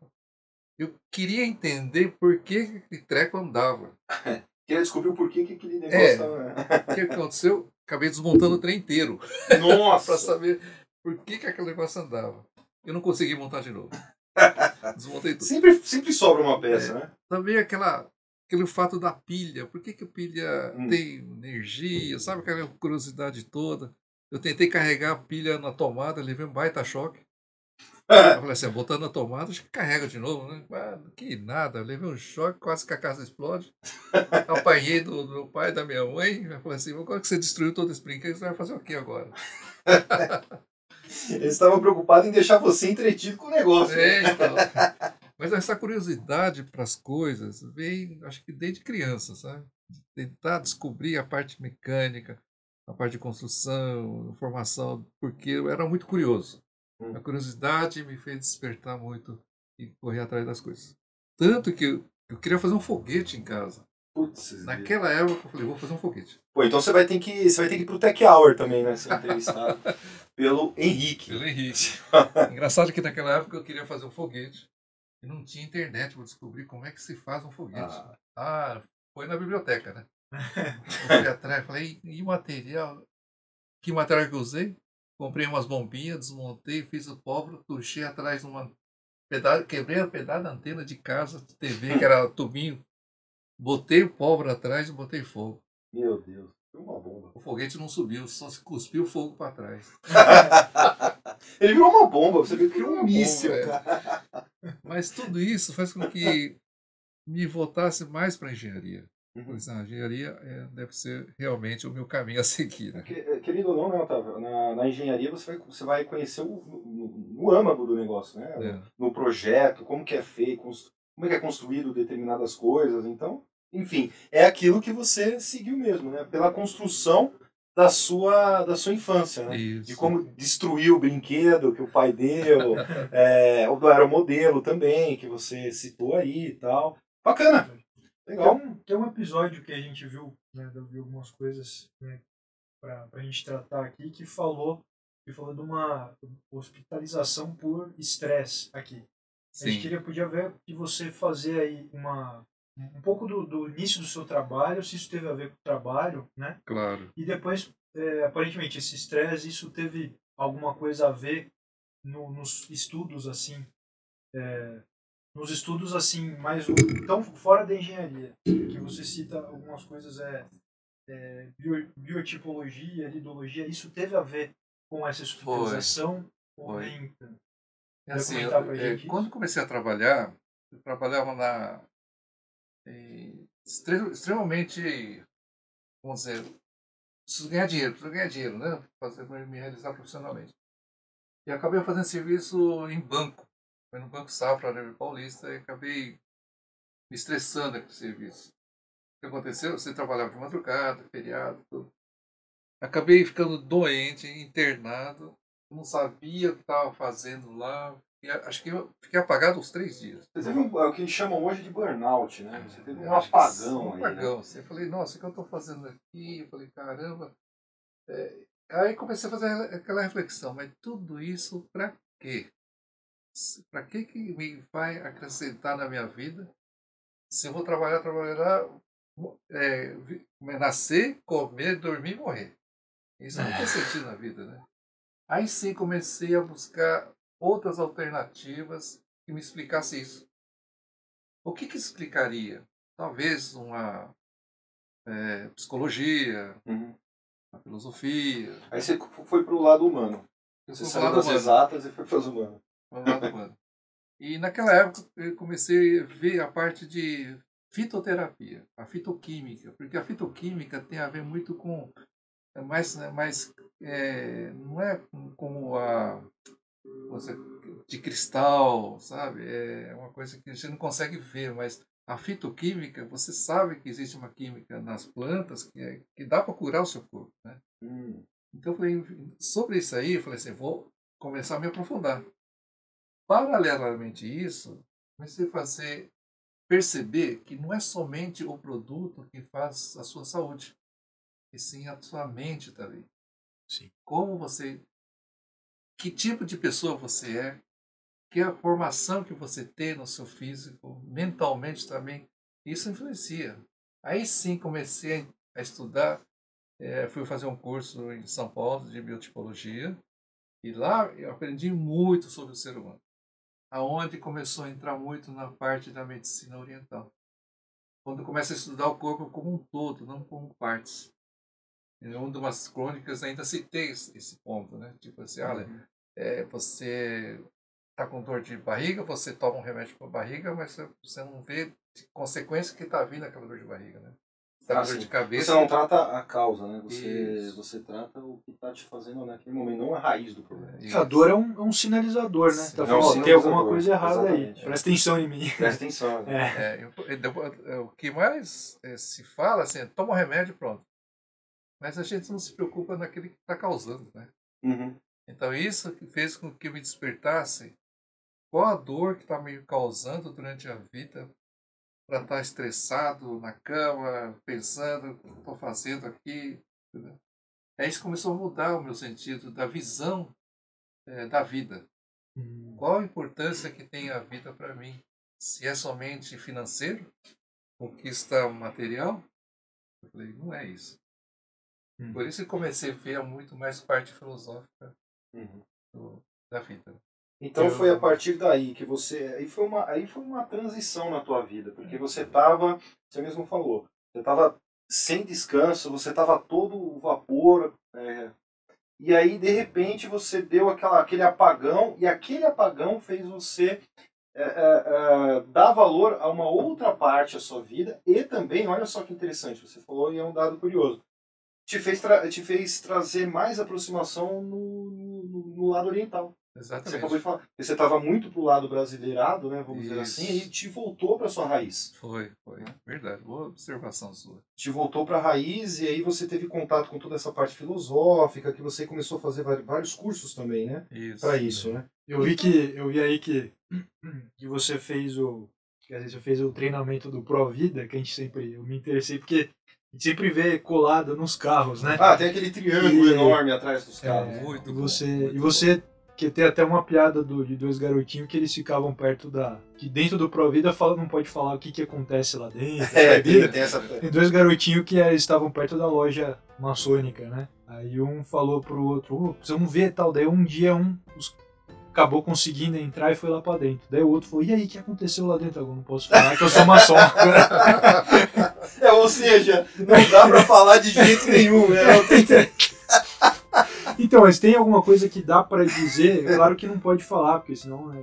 eu queria entender por que que treco andava. Queria descobrir o porquê que aquele negócio É. tava... O que aconteceu? Acabei desmontando o trem inteiro Nossa! para saber por que, que aquele negócio andava. Eu não consegui montar de novo. Desmontei tudo. Sempre, sempre sobra uma peça, né? Também aquela, aquele fato da pilha. Por que, que a pilha Hum. tem energia? Sabe aquela curiosidade toda? Eu tentei carregar a pilha na tomada, levei um baita choque. Eu falei assim, botando na tomada, acho que carrega de novo, né? Ah, que nada, eu levei um choque, quase que a casa explode. Apanhei do, do meu pai da minha mãe. Eu falei assim, agora que você destruiu todo esse brinquedo, você vai fazer o que agora? Eles estavam preocupados em deixar você entretido com o negócio. né? É, então. Mas essa curiosidade para as coisas vem, acho que desde criança, sabe? Tentar descobrir a parte mecânica, a parte de construção, formação, porque eu era muito curioso. Hum. A curiosidade me fez despertar muito e correr atrás das coisas. Tanto que eu, eu queria fazer um foguete em casa. Putz, Naquela época eu falei, vou fazer um foguete. Pô, então você vai ter que você vai ter que ir pro Tech Hour também, né? Ser entrevistado pelo Henrique. Pelo Henrique. Engraçado que naquela época eu queria fazer um foguete e não tinha internet para descobrir como é que se faz um foguete. Ah. Ah, foi na biblioteca, né? Eu fui atrás, falei, e material? Que material que eu usei? Comprei umas bombinhas, desmontei, fiz o pólvora, tuchei atrás de uma pedaço, quebrei a pedaço da antena de casa, de TV, que era tubinho. Botei o pólvora atrás e botei fogo. Meu Deus, foi uma bomba. O foguete não subiu, só se cuspiu o fogo para trás. Ele virou uma bomba, você viu que um míssil, bomba, é. cara. Mas tudo isso faz com que me voltasse mais para engenharia. Uhum. Pois a engenharia é, deve ser realmente o meu caminho a seguir. Né? Que- eh, Querido ou não, né, Otávio? Na, na engenharia você vai, você vai conhecer o, no, no âmago do negócio, né? É. No projeto, como que é feito, como é que é construído determinadas coisas. Então, enfim, é aquilo que você seguiu mesmo, né? Pela construção da sua, da sua infância, né? Isso. de como destruir o brinquedo que o pai deu, é, o do aeromodelo também, que você citou aí e tal. Bacana, legal. um, tem um episódio que a gente viu, né, eu vi algumas coisas né, pra, pra gente tratar aqui, que falou, que falou de uma hospitalização por estresse aqui. A gente Sim. queria, podia ver de você fazer aí uma, um pouco do, do início do seu trabalho, se isso teve a ver com o trabalho, né? Claro. E depois, é, aparentemente, esse estresse, isso teve alguma coisa a ver no- nos estudos assim, é, nos estudos assim, mais o- tão fora da engenharia, que você cita algumas coisas, é, é, bio- biotipologia, lidologia, isso teve a ver com essa estruturização ou nem? É Vai assim, eu- é, quando comecei a trabalhar, eu trabalhava na em, extre- extremamente, vamos dizer, preciso ganhar dinheiro, preciso ganhar dinheiro, né? Fazer me realizar profissionalmente. E acabei fazendo serviço em banco, foi no Banco Safra, Livre Paulista, e acabei me estressando com esse serviço. O que aconteceu? Você trabalhava de madrugada, feriado, tudo. Acabei ficando doente, internado, não sabia o que estava fazendo lá. E acho que eu fiquei apagado uns três dias. Você teve um, é o que chamam hoje de burnout, né? Você teve um que apagão um aí. apagão. Né? Eu falei, nossa, o que eu estou fazendo aqui? Eu falei, caramba. É, aí comecei a fazer aquela reflexão, mas tudo isso para quê? Para que, que me vai acrescentar na minha vida se eu vou trabalhar, trabalhar, é, nascer, comer, dormir e morrer? Isso não tem sentido na vida, né? Aí sim comecei a buscar outras alternativas que me explicassem isso. O que, que explicaria? Talvez uma é, psicologia, Uhum. uma filosofia. Aí você foi pro lado humano. Eu Você saiu lado das humano, exatas e foi para as humanas. E naquela época eu comecei a ver a parte de fitoterapia, a fitoquímica, porque a fitoquímica tem a ver muito com é mais, é mais é, não é como a você, de cristal, sabe? É uma coisa que a gente não consegue ver, mas a fitoquímica, você sabe que existe uma química nas plantas que, é, que dá para curar o seu corpo, né? Hum. Então eu falei, sobre isso aí, eu falei assim, vou começar a me aprofundar. Paralelamente a isso, comecei a fazer, perceber que não é somente o produto que faz a sua saúde, e sim a sua mente também. Sim. Como você, que tipo de pessoa você é, que a formação que você tem no seu físico, mentalmente também, isso influencia. Aí sim comecei a estudar é, fui fazer um curso em São Paulo de biotipologia e lá eu aprendi muito sobre o ser humano, aonde começou a entrar muito na parte da medicina oriental, quando começa a estudar o corpo como um todo, não como partes. Em uma das crônicas ainda citei esse esse ponto, né? Tipo assim, olha, é, você está com dor de barriga, você toma um remédio para barriga, mas você- você não vê consequência que está vindo aquela dor de barriga, né? Você tá Ah, com dor sim. de cabeça. Você não trata a causa, né? Você, Isso. você trata o que está te fazendo naquele momento, não a raiz do problema. Isso. A dor é um, é um sinalizador, né? Sim. Tá É um falando, ó, tem sinalizador, alguma coisa errada aí. exatamente. Presta atenção em mim. Presta atenção. né? É. É, eu- é, o que mais é, se fala assim, é, toma um remédio e pronto. Mas a gente não se preocupa naquele que está causando, né? Uhum. Então isso que fez com que eu me despertasse qual a dor que está me causando durante a vida para estar estressado na cama, pensando o que estou fazendo aqui. entendeu? Aí isso começou a mudar o meu sentido da visão eh, da vida. Hum, Qual a importância que tem a vida para mim? Se é somente financeiro, conquista material? Eu falei, não é isso. Hum. Por isso que comecei a ver muito mais parte filosófica Uhum. do- da vida. Então Eu- foi a partir daí que você. Aí foi uma, aí foi uma transição na tua vida, porque você estava, você mesmo falou, você estava sem descanso, você estava todo vapor, é, e aí de repente você deu aquela, aquele apagão, e aquele apagão fez você é, é, é, dar valor a uma outra parte da sua vida, e também, olha só que interessante, você falou e é um dado curioso, te fez, te fez trazer mais aproximação no, no- no lado oriental. Você Exatamente. acabou de falar. Você estava muito pro lado brasileirado, né? Vamos dizer Isso. assim, e te voltou para sua raiz. Foi, foi. Verdade. Boa observação sua. Te voltou para a raiz e aí você teve contato com toda essa parte filosófica, que você começou a fazer vários cursos também, né? Isso. Para isso, né? Eu vi que eu vi aí que, que você fez o quer dizer, você fez o treinamento do Pro Vida, que a gente sempre eu me interessei porque a gente sempre vê colado nos carros, né? Ah, tem aquele triângulo E- enorme atrás dos carros. É, muito e bom, você muito e você que tem até uma piada do, de dois garotinhos que eles ficavam perto da que dentro do Pro Vida fala não pode falar o que que acontece lá dentro. É, sabe? tem, essa. Tem dois garotinhos que eh, estavam perto da loja maçônica, né? Aí um falou pro outro, "Ô, precisamos ver tal. Daí um dia um, os- acabou conseguindo entrar e foi lá pra dentro. Daí o outro falou, e aí, o que aconteceu lá dentro? Eu não posso falar que eu sou maçom. É, ou seja, não dá pra falar de jeito nenhum, né? Então, mas tem alguma coisa que dá pra dizer? É claro que não pode falar, porque senão né,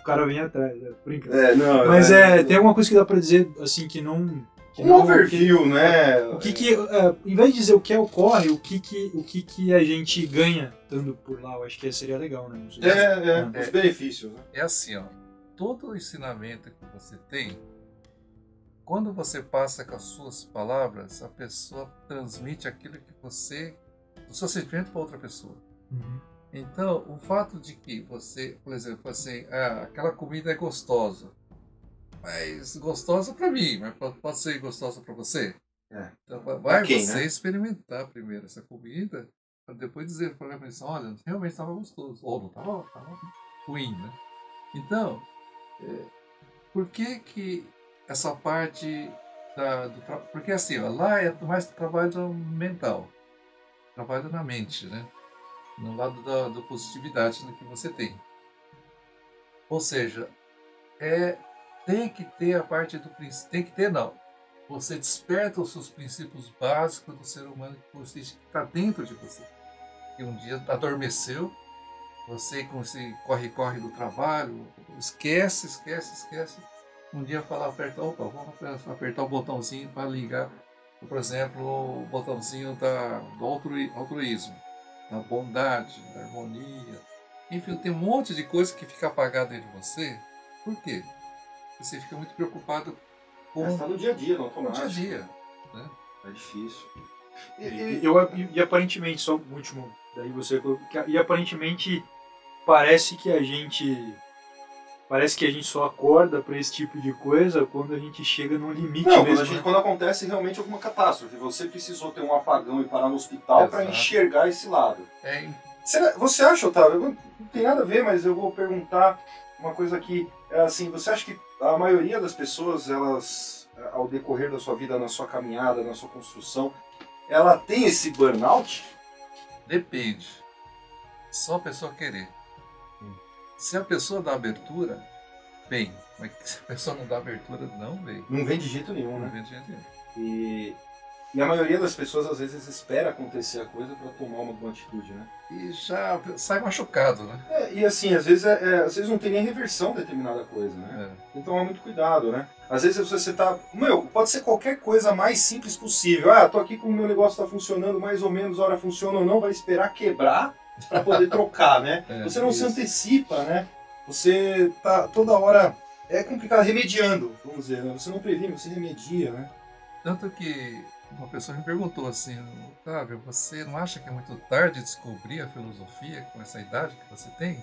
o cara vem atrás. É, brinca. É, não, Mas é, tem alguma coisa que dá pra dizer, assim, que não... Que um não overview, né? O que que, é, em vez de dizer o que ocorre, o que que, o que que a gente ganha estando por lá, eu acho que seria legal, né? Se- É, é, os benefícios, né? É assim, ó. Todo o ensinamento que você tem, quando você passa com as suas palavras, a pessoa transmite aquilo que você, o seu sentimento para outra pessoa. Uhum. Então, o fato de que você, por exemplo, assim, ah, aquela comida é gostosa, mas gostosa para mim, mas pode, ser gostosa para você. É. Então, vai- quem, você né? experimentar primeiro essa comida, para depois dizer para a pessoa, olha, realmente estava gostoso, ou não estava ruim, né? Então, é, por que que essa parte da, do porque assim, ó, lá é mais trabalho mental, trabalho na mente, né? No lado da, da positividade que você tem. Ou seja, é tem que ter a parte do princípio, tem que ter não. Você desperta os seus princípios básicos do ser humano que você está dentro de você. Que um dia adormeceu, você com esse corre-corre do trabalho, esquece, esquece, esquece. Um dia falar, aperta, opa, vamos apertar o botãozinho para ligar, por exemplo, o botãozinho da, do altruí- altruísmo, da bondade, da harmonia. Enfim, tem um monte de coisa que fica apagada dentro de você. Por quê? Você fica muito preocupado com Mas tá no dia a dia, no o dia a automático. dia. É difícil. E, E, e- eu, e, e aparentemente, só o último, daí você e aparentemente parece que a gente parece que a gente só acorda pra esse tipo de coisa quando a gente chega no limite Não, quando, mesmo. a gente- né? quando acontece realmente alguma catástrofe, você precisou ter um apagão e parar no hospital para enxergar esse lado. É, Será- você acha, Otávio? Não não tem nada a ver, mas eu vou perguntar uma coisa aqui. É assim, você acha que a maioria das pessoas, elas, ao decorrer da sua vida, na sua caminhada, na sua construção, ela tem esse burnout? Depende. Só a pessoa querer. Se a pessoa dá abertura, vem. Mas se a pessoa não dá abertura, não vem. Não vem de jeito nenhum, Não né? vem de jeito nenhum. E, e a maioria das pessoas, às vezes, espera acontecer a coisa para tomar uma, uma atitude, né? E já sai machucado, né? É, e assim, às vezes, é, é, às vezes não tem nem reversão de determinada coisa, né? É. Que tomar muito cuidado, né? Às vezes você tá. Meu, pode ser qualquer coisa mais simples possível. Ah, tô aqui com o meu negócio tá funcionando mais ou menos, a hora funciona ou não, vai esperar quebrar para poder trocar, né? É, Você não se antecipa, né? Você tá toda hora. É complicado, remediando, vamos dizer, né? Você não previne, você remedia, né? Tanto que uma pessoa me perguntou assim, Otávio, você não acha que é muito tarde descobrir a filosofia com essa idade que você tem?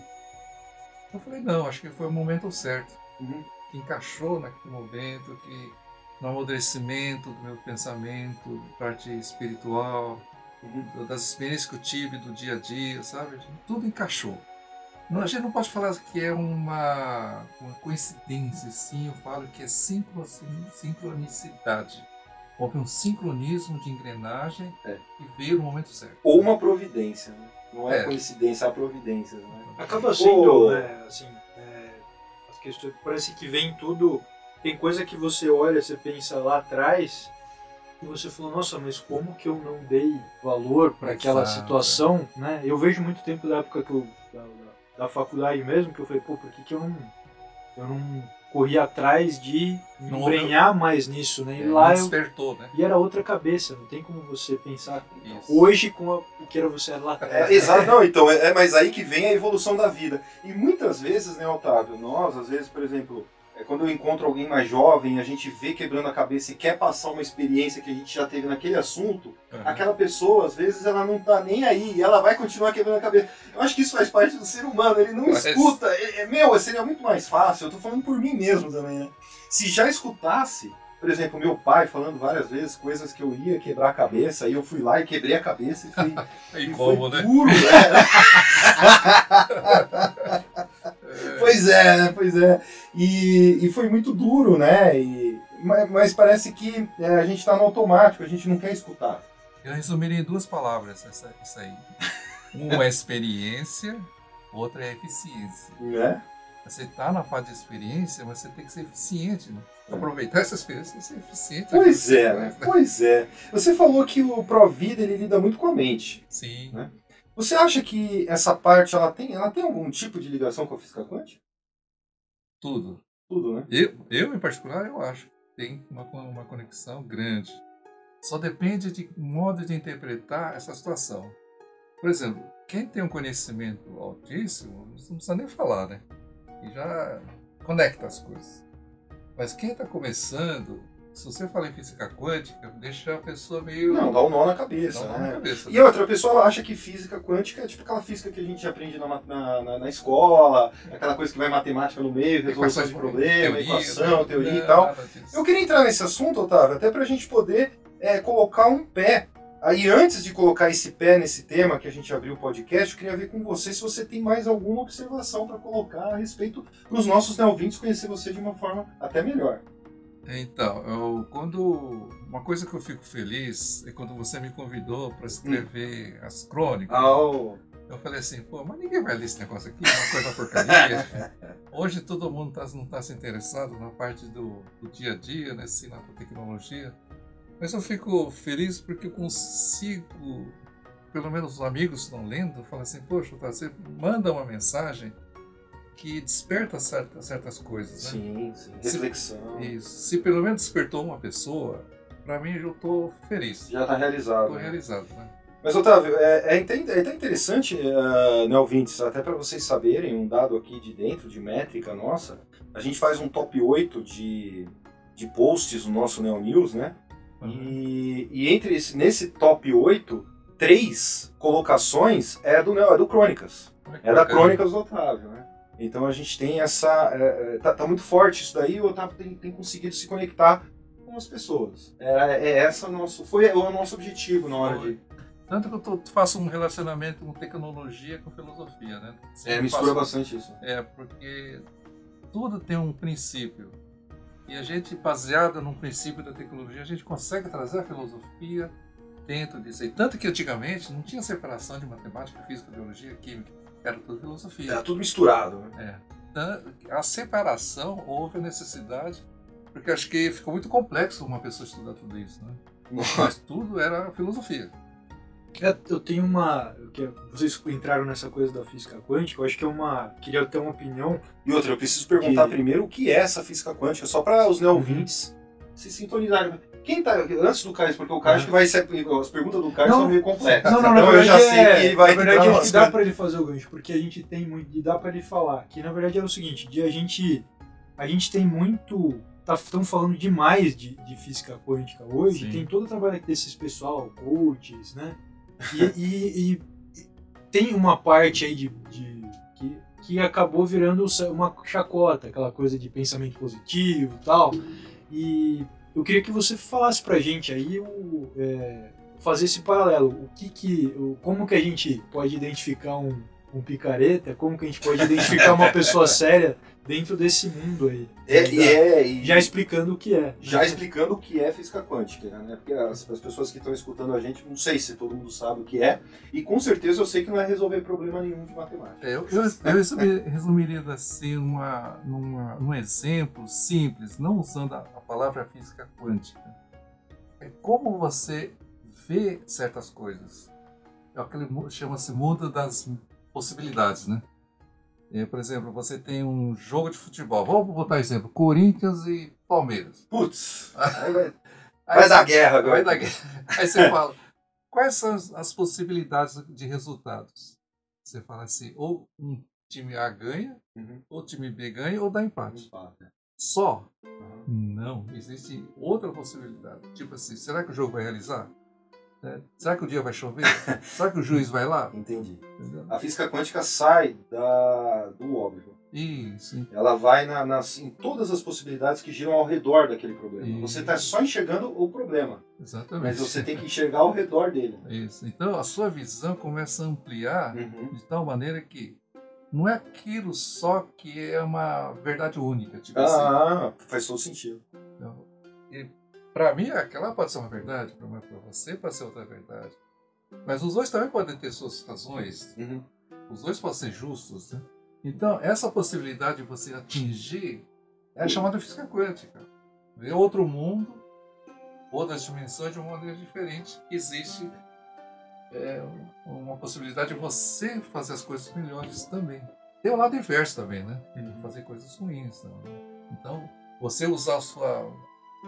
Eu falei, não, acho que foi o momento certo. Uhum. que encaixou naquele momento, que no amadurecimento do meu pensamento, parte espiritual, Uhum. das experiências que eu tive do dia a dia, sabe? Tudo encaixou. Não, a gente não pode falar que é uma, uma coincidência, sim, eu falo que é sincro- sincronicidade. Houve um sincronismo de engrenagem É. e veio no momento certo. Ou uma providência, né? Não é, É. coincidência, há providência, né? Acaba sendo, Ô. né, assim, é, as questões, parece que vem tudo, tem coisa que você olha, você pensa lá atrás, e você falou, nossa, mas como que eu não dei valor para aquela Exato. situação, né? Eu vejo muito tempo da época que eu, da, da- da faculdade mesmo, que eu falei, pô, por que que eu não, eu não corri atrás de me Não embrenhar mais nisso, né? E É, lá não eu, despertou, né? e era outra cabeça, não tem como você pensar Isso. hoje com a- o que era você lá atrás. É, exato, não, então, é, é mas aí que vem a evolução da vida. E muitas vezes, né, Otávio, nós, às vezes, por exemplo, é, quando eu encontro alguém mais jovem, a gente vê quebrando a cabeça e quer passar uma experiência que a gente já teve naquele assunto, Uhum. aquela pessoa, às vezes, ela não tá nem aí e ela vai continuar quebrando a cabeça. Eu acho que isso faz parte do ser humano, ele não Mas- escuta. É, é, meu, seria muito mais fácil, eu tô falando por mim mesmo também, né? Se já escutasse, por exemplo, meu pai falando várias vezes coisas que eu ia quebrar a cabeça, aí eu fui lá e quebrei a cabeça e fui. E E como, foi né? duro, né? pois é, né? Pois é. E, e foi muito duro, né? E, mas, mas parece que é, a gente tá no automático, a gente não quer escutar. Eu resumiria em duas palavras essa, isso aí. Uma é experiência, outra é eficiência. Né? Você está na fase de experiência, mas você tem que ser eficiente, né? É. Aproveitar essa experiência e ser eficiente. Pois é, né? Pois é. Você falou que o Provida ele lida muito com a mente. Sim. Né? Você acha que essa parte ela tem, ela tem algum tipo de ligação com a física quântica? Tudo. Tudo, né? Eu, eu, em particular, eu acho que tem uma, uma conexão grande. Só depende de modo de interpretar essa situação. Por exemplo, quem tem um conhecimento altíssimo, não precisa nem falar, né? E já conecta as coisas. Mas quem está começando, se você fala em física quântica, deixa a pessoa meio. Não, dá um nó na cabeça, Dá um nó né? na cabeça. E outra, a pessoa acha que física quântica é tipo aquela física que a gente aprende na, na, na- na escola, aquela coisa que vai matemática no meio, resolução de problema, equação, teoria e tal. Eu queria entrar nesse assunto, Otávio, até para a gente poder é, colocar um pé. Aí, antes de colocar esse pé nesse tema que a gente abriu o podcast, eu queria ver com você se você tem mais alguma observação para colocar a respeito para os nossos neovintes conhecer você de uma forma até melhor. Então, eu, quando uma coisa que eu fico feliz é quando você me convidou para escrever as crônicas. Ao... Eu falei assim, pô, mas ninguém vai ler esse negócio aqui, é uma coisa porcaria. Hoje todo mundo tá, não está se interessado na parte do, do dia a dia, né, assim, na tecnologia. Mas eu fico feliz porque eu consigo, pelo menos os amigos estão lendo, falam assim, poxa, Otávio, você manda uma mensagem que desperta certas, certas coisas, né? Sim, sim. Se- Reflexão. Isso. Se pelo menos despertou uma pessoa, para mim eu tô feliz. Já está realizado. Tô né? realizado, né? Mas, Otávio, é, é, é até interessante, uh, né, ouvintes, até para vocês saberem, um dado aqui de dentro, de métrica nossa, a gente faz um top 8 de, de posts no nosso Neo News, né? E, e entre esse, nesse top 8, três colocações é do, Neo- é do Crônicas. Que É da. Crônicas do Otávio, né? Então a gente tem essa. é, é, tá, tá muito forte isso daí o Otávio tem, tem conseguido se conectar com as pessoas. É, é essa nosso, foi o nosso objetivo na hora de. Tanto que eu tô- faço um relacionamento com tecnologia com filosofia, né? É, Sempre mistura faço- bastante isso. É, porque tudo tem um princípio. E a gente, baseado num princípio da tecnologia, a gente consegue trazer a filosofia dentro disso. aí. tanto que antigamente não tinha separação de matemática, física, biologia, química. Era tudo filosofia. É tudo misturado, né? É. Tan- A separação houve a necessidade, porque acho que ficou muito complexo uma pessoa estudar tudo isso, né? Mas tudo era filosofia. É, eu tenho uma. Vocês entraram nessa coisa da física quântica, eu acho que é uma. Queria ter uma opinião. E outra, eu preciso perguntar Que- primeiro o que é essa física quântica, só para os neouvintes se sintonizarem. Quem tá. Antes do Caio, porque o Caio que vai ser. As perguntas do Caio Não. são meio complexas. Não, não, então eu já sei é, que ele vai na verdade acho umas que dá pra ele fazer o gancho, porque a gente tem muito. E dá pra ele falar. Que na verdade é o seguinte: de a gente. A gente tem muito. Estamos falando demais de, de física quântica hoje. Sim. Tem todo o trabalho desses pessoal, coaches, né? E, e- e- e tem uma parte aí de, de- que, que acabou virando uma chacota, aquela coisa de pensamento positivo e tal. E eu queria que você falasse pra gente aí o, é, fazer esse paralelo. O que que, o, como que a gente pode identificar um, um picareta? Como que a gente pode identificar uma pessoa séria dentro desse mundo aí? É, e é, e Já explicando o que é. já explicando o que é física quântica, né? Porque as, as pessoas que estão escutando a gente, não sei se todo mundo sabe o que é, e com certeza eu sei que não é resolver problema nenhum de matemática. É, eu, eu, eu resumi- resumiria assim numa, numa, num exemplo simples, não usando a, a palavra física quântica. É como você vê certas coisas. É aquele mu- chama-se mundo das possibilidades, né? É, por exemplo, você tem um jogo de futebol. Vamos botar exemplo: Corinthians e Palmeiras. Putz, aí vai, Aí vai dar guerra agora. Vai dar guerra. Aí você fala, quais são as, possibilidades de resultados? Você fala assim, ou um time A ganha, Uhum. ou o time B ganha, ou dá empate. Empate. Só? Uhum. Não. Existe outra possibilidade. Tipo assim, será que o jogo vai realizar? É, Será que o dia vai chover? será que o juiz vai lá? Entendi. Entendeu? A física quântica sai da, do óbvio. Isso. Ela vai na- nas, em todas as possibilidades que giram ao redor daquele problema. Isso. Você está só enxergando o problema, Exatamente. mas você tem que enxergar ao redor dele. Isso. Então a sua visão começa a ampliar Uhum. de tal maneira que não é aquilo só que é uma verdade única. Tipo assim, Ah, faz todo sentido. Para mim, aquela pode ser uma verdade, para você pode ser outra verdade. Mas os dois também podem ter suas razões. Uhum. Os dois podem ser justos, né? Então, essa possibilidade de você atingir é chamada física quântica. Ver outro mundo, outras dimensões de uma maneira diferente. Existe é, uma possibilidade de você fazer as coisas melhores também. Tem o lado inverso também, né? Fazer coisas ruins. Também. Então, você usar a sua,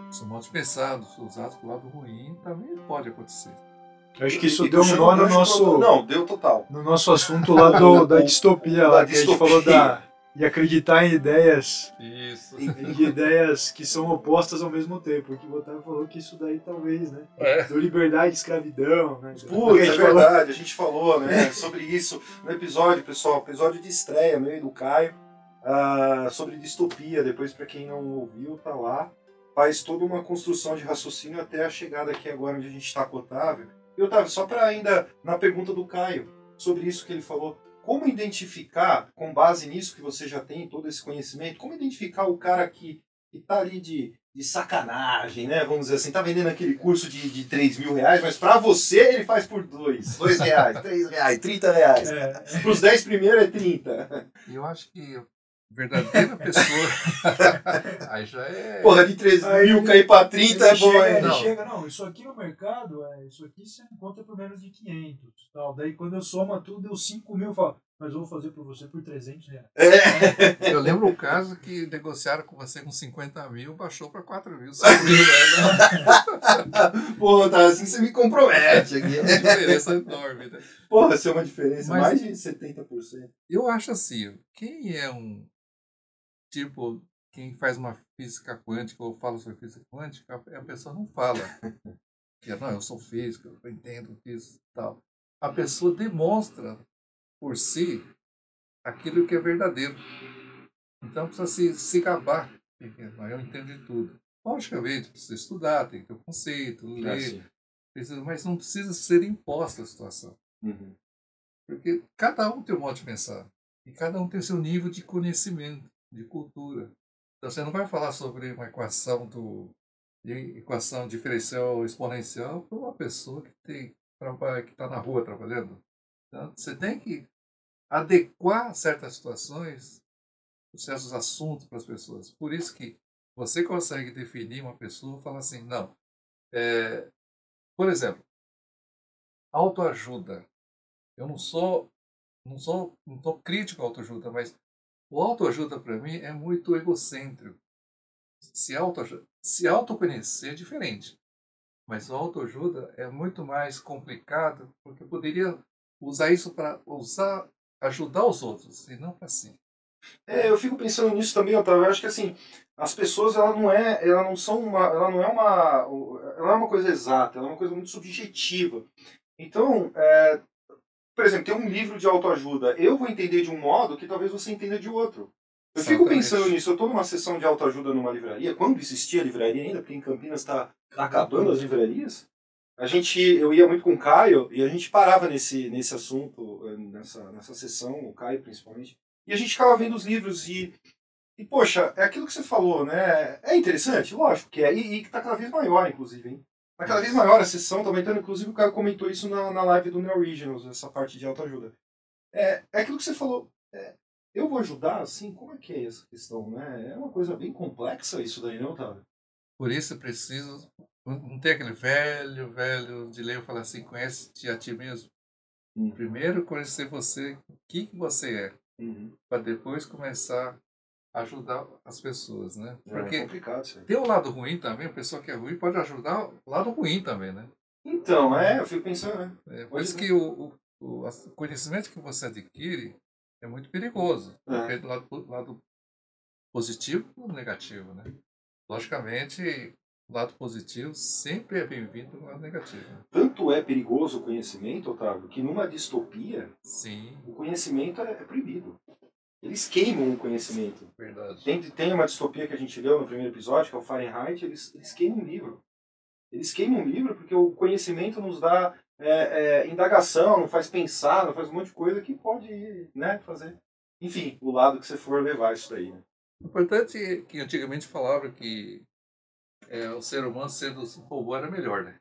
o seu modo de pensar, os seus atos para o lado ruim, também pode acontecer. Eu acho que isso E- e deu um nó no nosso, Não, deu total. no nosso assunto lá do, da distopia, lá, Da que a gente distopia. falou da, de acreditar em ideias, Isso. em ideias que são opostas ao mesmo tempo. Que o Otávio falou que isso daí talvez, né? É. Deu liberdade, escravidão, né? Putz, A é falou- verdade, a gente falou né, sobre isso no episódio, pessoal, episódio de estreia meu e do Caio, ah, sobre distopia. Depois, para quem não ouviu, tá lá. Faz toda uma construção de raciocínio até a chegada aqui agora onde a gente está com o Otávio. E Otávio, só para ainda na pergunta do Caio, sobre isso que ele falou, como identificar, com base nisso que você já tem, todo esse conhecimento, como identificar o cara que, que tá ali de, de sacanagem, né? Vamos dizer assim, tá vendendo aquele curso de, de 3 mil reais, mas para você ele faz por 2, 2 reais, 3 reais, 30 reais. É, Para os 10 primeiros é 30. E eu acho que verdadeira pessoa. aí já é. Porra, de 3 Aí mil cair para 30 é bom, chega, hein? Não. chega, não, isso aqui no mercado, é, isso aqui você encontra por menos de 500. Tal. Daí quando eu soma tudo, deu 5 mil, eu falo, mas eu vou fazer por você por 300 reais. É. Eu lembro um caso que negociaram com você com 50 mil, baixou para 4 mil, 5 mil. Né? Porra, tá assim você me compromete aqui. É uma diferença enorme, né? Porra, isso é uma diferença, Mas- mais de 70%. Eu acho assim, quem é um tipo, quem faz uma física quântica ou fala sobre física quântica, a pessoa não fala que não, eu sou físico, eu entendo isso e tal. A pessoa demonstra por si aquilo que é verdadeiro. Então precisa se, se gabar. Eu entendo de tudo. Logicamente, precisa estudar, tem que ter o conceito, É ler, assim. precisa, mas não precisa ser imposta a situação. Uhum. Porque cada um tem um modo de pensar. E cada um tem o seu nível de conhecimento, de cultura. Então você não vai falar sobre uma equação do de equação diferencial exponencial para uma pessoa que tem que está na rua trabalhando. Então, você tem que adequar certas situações, certos assuntos para as pessoas. Por isso que você consegue definir uma pessoa falar assim, não. é, por exemplo, autoajuda. Eu não sou, não sou, não tô crítico à autoajuda, mas o autoajuda para mim é muito egocêntrico. Se autoajuda, se autoconhecer é diferente, mas o autoajuda é muito mais complicado porque poderia usar isso para usar ajudar os outros e não para si. É, eu fico pensando nisso também, Otávio. Eu acho que assim, as pessoas ela não é, ela não são uma, ela não é uma, ela é uma coisa exata, ela é uma coisa muito subjetiva. Então, é, por exemplo, tem um livro de autoajuda, eu vou entender de um modo que talvez você entenda de outro. Eu fico Exatamente. pensando nisso, eu estou numa sessão de autoajuda numa livraria, quando existia livraria ainda, porque em Campinas está acabando as livrarias. A gente, eu ia muito com o Caio e a gente parava nesse, nesse assunto, eh, nessa, nessa sessão, o Caio principalmente, e a gente ficava vendo os livros e, e poxa, é aquilo que você falou, né? É interessante, lógico que é, e, e que tá cada vez maior, inclusive, hein? Tá cada vez maior a sessão, tá aumentando, inclusive o Caio comentou isso na, na live do Neo Originals, essa parte de autoajuda. É, é aquilo que você falou, é, eu vou ajudar, assim, como é que é essa questão, né? É uma coisa bem complexa isso daí, não, Otávio? Por isso preciso não tem aquele velho, velho de ler falar assim, conhece-te a ti mesmo. Hum. Primeiro conhecer você, o que, que você é, Uhum. para depois começar ajudar as pessoas, né? é Porque complicado isso aí. tem o lado ruim também, a pessoa que é ruim pode ajudar o lado ruim também, né? Então, é, eu fico pensando, né? É, por Pode isso ser. que o, o, o conhecimento que você adquire é muito perigoso. É. Porque do lado, do lado positivo e negativo, né? Logicamente, o lado positivo sempre é bem-vindo no lado negativo. né? Tanto é perigoso o conhecimento, Otávio, que numa distopia, Sim, o conhecimento é, é proibido. Eles queimam o conhecimento. verdade. Tem, tem uma distopia que a gente leu no primeiro episódio, que é o Fahrenheit, eles, eles queimam um livro. Eles queimam um livro porque o conhecimento nos dá é, é, indagação, não faz pensar, não faz um monte de coisa que pode né, fazer. Enfim, o lado que você for levar isso daí. Né? O importante é que antigamente falava que é, o ser humano sendo robô era melhor, né?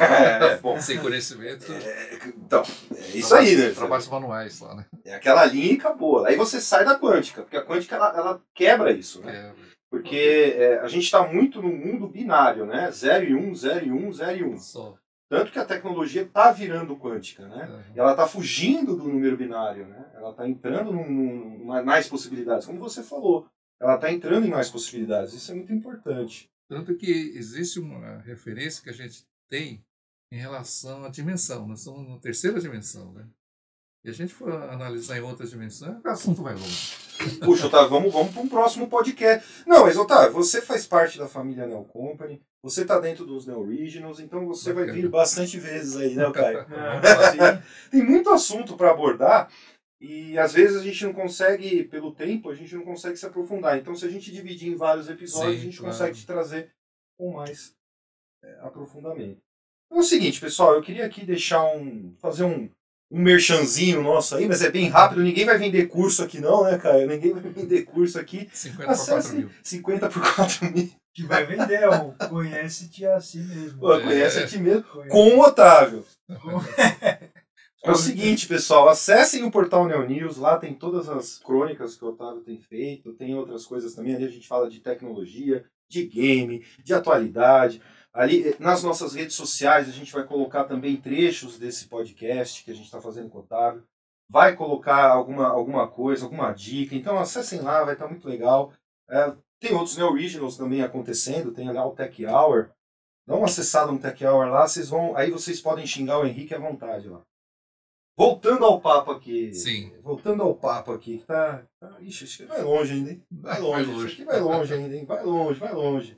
É, bom, Sem conhecimento. é, então, é isso aí, né? Trabalhos manuais lá, né? É aquela linha e acabou. Aí você sai da quântica, porque a quântica ela, ela quebra isso, né? É, Porque é, a gente está muito no mundo binário, né? 0 e 1, um, 0 e 1, um, 0 e 1. Um. só. Tanto que a tecnologia está virando quântica, né? E ela está fugindo do número binário, né? Ela está entrando num, num, mais possibilidades, como você falou. Ela está entrando em mais possibilidades. Isso é muito importante. Tanto que existe uma referência que a gente tem em relação à dimensão. Nós estamos na terceira dimensão, né? E a gente for analisar em outras dimensões, o assunto vai longe. Puxa, Otávio, vamos, vamos para um próximo podcast. Não, mas Otávio, você faz parte da família Neo Company, você está dentro dos Neo Originals, então você vai Bacana. vir bastante vezes aí, né, Caio? Tem muito assunto para abordar e às vezes a gente não consegue, pelo tempo, a gente não consegue se aprofundar. Então, se a gente dividir em vários episódios, Sim, a gente claro. consegue te trazer com mais é, aprofundamento. Então é o seguinte, pessoal, eu queria aqui deixar um. fazer um, um merchanzinho nosso aí, mas é bem rápido, ninguém vai vender curso aqui, não, né, Caio? Ninguém vai vender curso aqui. 50 por 4 Acesse mil. 50 por 4 mil. que vai vender, ó, conhece-te assim mesmo. Pô, conhece É. a ti mesmo. Conhece. Com o Otávio. É o seguinte, pessoal, acessem o portal Neo News, lá tem todas as crônicas que o Otávio tem feito, tem outras coisas também, ali a gente fala de tecnologia, de game, de atualidade. Ali nas nossas redes sociais a gente vai colocar também trechos desse podcast que a gente está fazendo com o Otávio. Vai colocar alguma, alguma coisa, alguma dica, então acessem lá, vai estar muito legal. É, tem outros Neo Originals também acontecendo, tem lá o Tech Hour. Dá uma acessada no Tech Hour lá, vocês vão, aí vocês podem xingar o Henrique à vontade lá. Voltando ao papo aqui. Sim. Voltando ao papo aqui, que tá. tá ixi, acho que vai longe ainda, hein? Vai longe. Isso aqui vai longe ainda, hein? Vai longe, vai longe.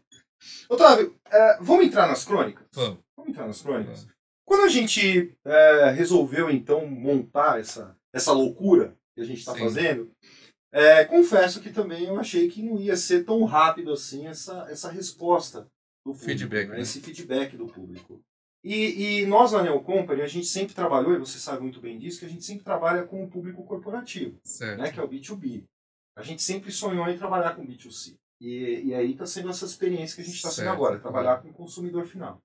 Otávio, é, vamos entrar nas crônicas? Vamos. Vamos entrar nas crônicas? Vamos. Quando a gente é, resolveu, então, montar essa, essa loucura que a gente está fazendo, é, confesso que também eu achei que não ia ser tão rápido assim essa, essa resposta do público, Feedback, né? né? esse feedback do público. E, e nós na Neo Company, a gente sempre trabalhou, e você sabe muito bem disso, que a gente sempre trabalha com o público corporativo, Certo. né, que é o B2B. A gente sempre sonhou em trabalhar com B2C. E, e aí está sendo essa experiência que a gente está tendo agora, trabalhar com o consumidor final.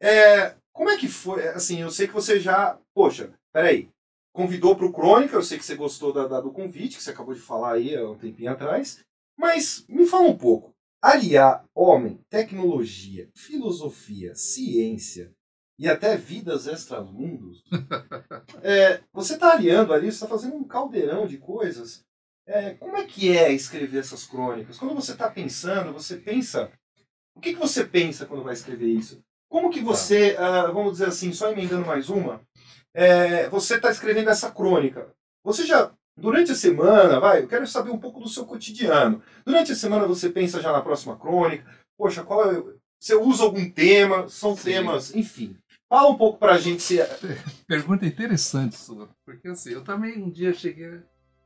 É, como é que foi? Assim, eu sei que você já. Poxa, peraí. Convidou para o Crônica, eu sei que você gostou da, da- do convite, que você acabou de falar aí há um tempinho atrás. Mas me fala um pouco. Aliar homem, tecnologia, filosofia, ciência e até vidas extramundos. é, você está aliando ali, você está fazendo um caldeirão de coisas. É, como é que é escrever essas crônicas? Quando você está pensando, você pensa. O que, que você pensa quando vai escrever isso? Como que você, ah, vamos dizer assim, só emendando mais uma, é, você está escrevendo essa crônica. Você já, durante a semana, vai, eu quero saber um pouco do seu cotidiano. Durante a semana você pensa já na próxima crônica. Poxa, qual é, você usa algum tema? São Sim. temas, enfim. Fala um pouco pra gente se. Pergunta interessante sua. Porque assim, eu também um dia cheguei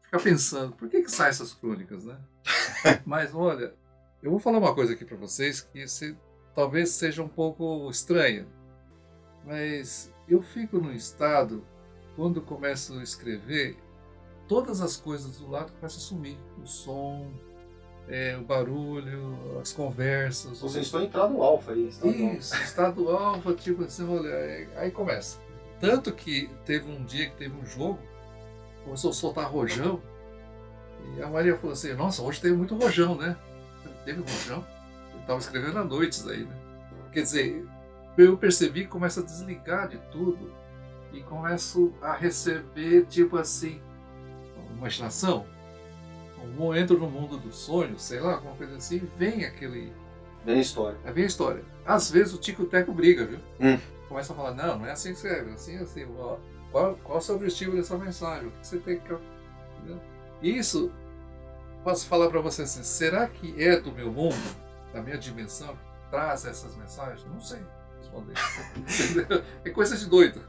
ficar pensando, por que que saem essas crônicas, né? Mas olha, eu vou falar uma coisa aqui para vocês que se, talvez seja um pouco estranha. Mas eu fico num estado, quando começo a escrever, todas as coisas do lado começam a sumir. O som, é, o barulho, as conversas. Vocês estão entrando alfa aí. está bom. isso, estado alfa, tipo assim, olha, aí começa. Tanto que teve um dia que teve um jogo, começou a soltar rojão, e a Maria falou assim, nossa, hoje teve muito rojão, né? Teve rojão? Eu estava escrevendo à noites aí, né? Quer dizer, eu percebi que começa a desligar de tudo e começo a receber, tipo assim, uma imaginação. Eu entro no mundo dos sonhos, sei lá, alguma coisa assim, e vem aquele, Vem a história. é bem a história. Às vezes o Tico Teco briga, viu? Hum. Começa a falar, não, não é assim que escreve, assim, assim. ó, Qual, qual o seu objetivo dessa mensagem? O que você tem que. Entendeu? Isso, posso falar para você assim, será que é do meu mundo, da minha dimensão, que traz essas mensagens? Não sei responder. É coisa de doido.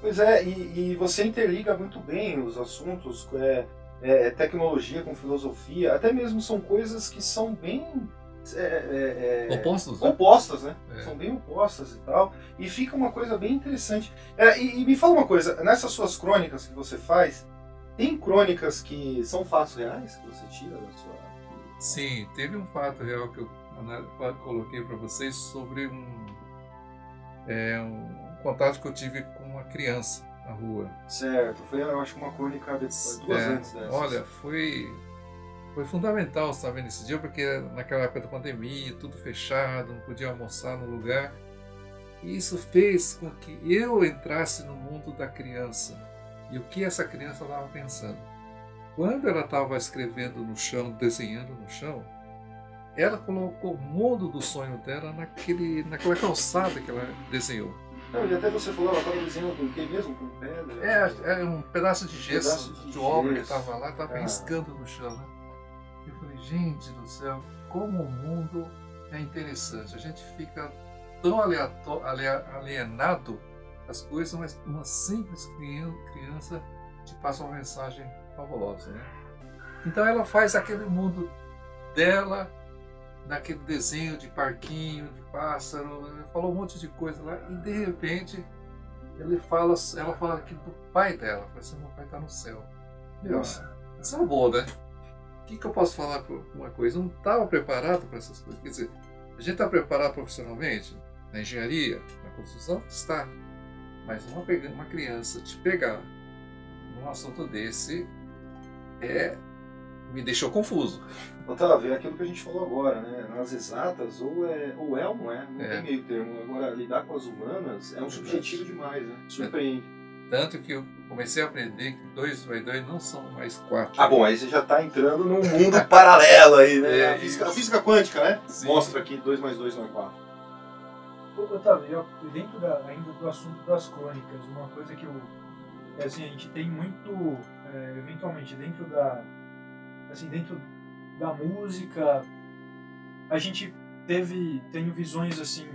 Pois é, e, e você interliga muito bem os assuntos, é, é, tecnologia com filosofia, até mesmo são coisas que são bem é, é, é, Opostos, né? opostas, né? É. São bem opostas e tal. E fica uma coisa bem interessante. É, e, e me fala uma coisa, nessas suas crônicas que você faz, tem crônicas que são fatos reais que você tira da sua. Sim, teve um fato real que eu ana- coloquei para vocês sobre um, um contato que eu tive com uma criança na rua. Certo, foi eu acho uma crônica depois, duas É, antes dessa. Olha, foi, foi fundamental estar vendo esse dia, porque naquela época da pandemia, tudo fechado, não podia almoçar no lugar. E isso fez com que eu entrasse no mundo da criança e o que essa criança estava pensando. Quando ela estava escrevendo no chão, desenhando no chão, ela colocou o mundo do sonho dela naquele, naquela calçada que ela desenhou. Não, e até você falou, ela estava desenhando com o quê mesmo? Com pedra? É, é um pedaço de gesso, Pedaço de de, obra que gesso. estava lá, estava Ah. riscando no chão. Né? Falei, gente do céu, como o mundo é interessante. A gente fica tão alienado das coisas, mas uma simples crian- criança te passa uma mensagem fabulosa. Né? Então ela faz aquele mundo dela, naquele desenho de parquinho, de pássaro, falou um monte de coisa lá, e de repente ele fala, ela fala aqui do pai dela. Fala assim, meu pai está no céu. Meu, isso é bom, né? O que, que eu posso falar por uma coisa? Eu não estava preparado para essas coisas. Quer dizer, a gente está preparado profissionalmente, na engenharia, na construção? Está. Mas uma, uma criança te pegar num assunto desse é, me deixou confuso. Otávio, é aquilo que a gente falou agora, né? Nas exatas, ou é ou, é ou não é, não É. tem meio termo. Agora, lidar com as humanas é um É subjetivo demais, né? Surpreende. Tanto que eu comecei a aprender que 2 mais 2 não são mais 4. Ah, bom, aí você já está entrando num mundo paralelo aí, né? É, a, física, a física quântica, né? Sim. Mostra que 2 mais 2 não é 4. Ô, Otávio, dentro da- ainda do assunto das crônicas, uma coisa que eu. É assim, a gente tem muito. é, eventualmente, dentro da. Assim, dentro da música, a gente teve. Tem visões assim.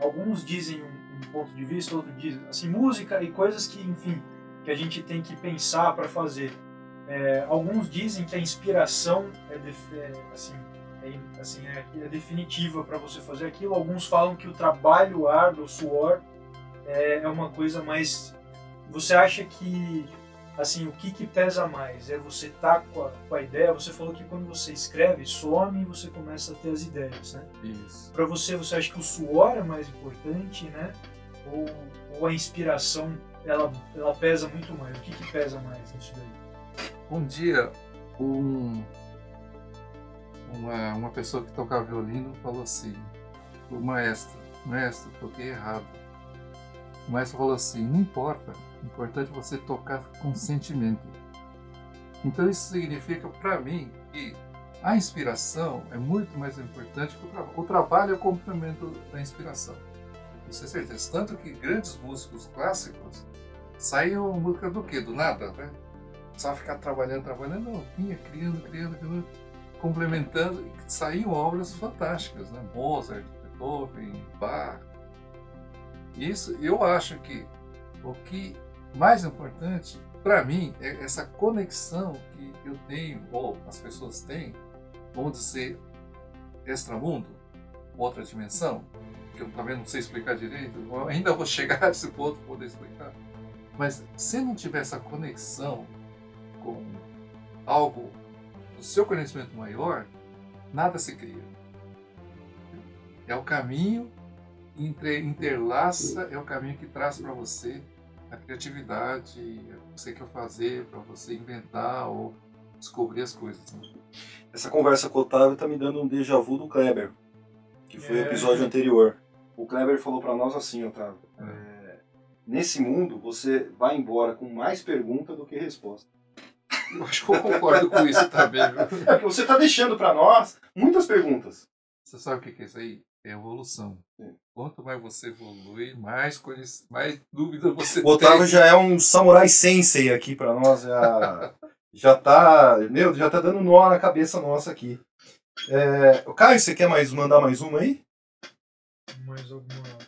Alguns dizem um, ponto de vista, outros dizem. Assim, música e coisas que, enfim, que a gente tem que pensar para fazer. É, alguns dizem que a inspiração é, def- é, assim, é, assim, é, é definitiva para você fazer aquilo. Alguns falam que o trabalho árduo, o suor, é, é uma coisa mais. Você acha que assim o que, que pesa mais? É você estar com, a, com a ideia? Você falou que quando você escreve, some e você começa a ter as ideias, né? Isso. Para você, você acha que o suor é mais importante, né? Ou, ou a inspiração ela, ela pesa muito mais? O que, que pesa mais nisso daí? Um dia, um, uma, uma pessoa que tocava violino falou assim, o maestro, maestro, toquei errado. O maestro falou assim, não importa, o importante é você tocar com sentimento. Então isso significa para mim que a inspiração é muito mais importante que o trabalho. O trabalho é o complemento da inspiração. É certeza. Tanto que grandes músicos clássicos saíam música do quê? Do nada, né? Só ficar trabalhando, trabalhando, não, vinha criando, criando, criando, complementando, e saíam obras fantásticas, né? Mozart, Beethoven, Bach. Isso, eu acho que o que mais importante para mim é essa conexão que eu tenho, ou as pessoas têm, vamos dizer, extramundo, outra dimensão, que eu também não sei explicar direito, eu ainda vou chegar a esse ponto para poder explicar. Mas se não tiver essa conexão com algo do seu conhecimento maior, nada se cria. É o caminho entre, interlaça, é o caminho que traz para você a criatividade, o que você quer fazer, para você inventar ou descobrir as coisas. né? Essa conversa com o Otávio tá me dando um déjà vu do Kleber, que foi o É. episódio anterior. O Kleber falou para nós assim, Otávio. é, nesse mundo, você vai embora com mais pergunta do que resposta. Eu acho que eu concordo com isso também. viu? É porque você tá deixando para nós muitas perguntas. Você sabe o que que é isso aí? É evolução. Sim. Quanto mais você evolui, mais, conhec- mais dúvidas você O Otávio tem. já é um samurai sensei aqui para nós. Já, já tá. Meu, já tá dando nó na cabeça nossa aqui. É, o Caio, você quer mais mandar mais uma aí? Mais alguma.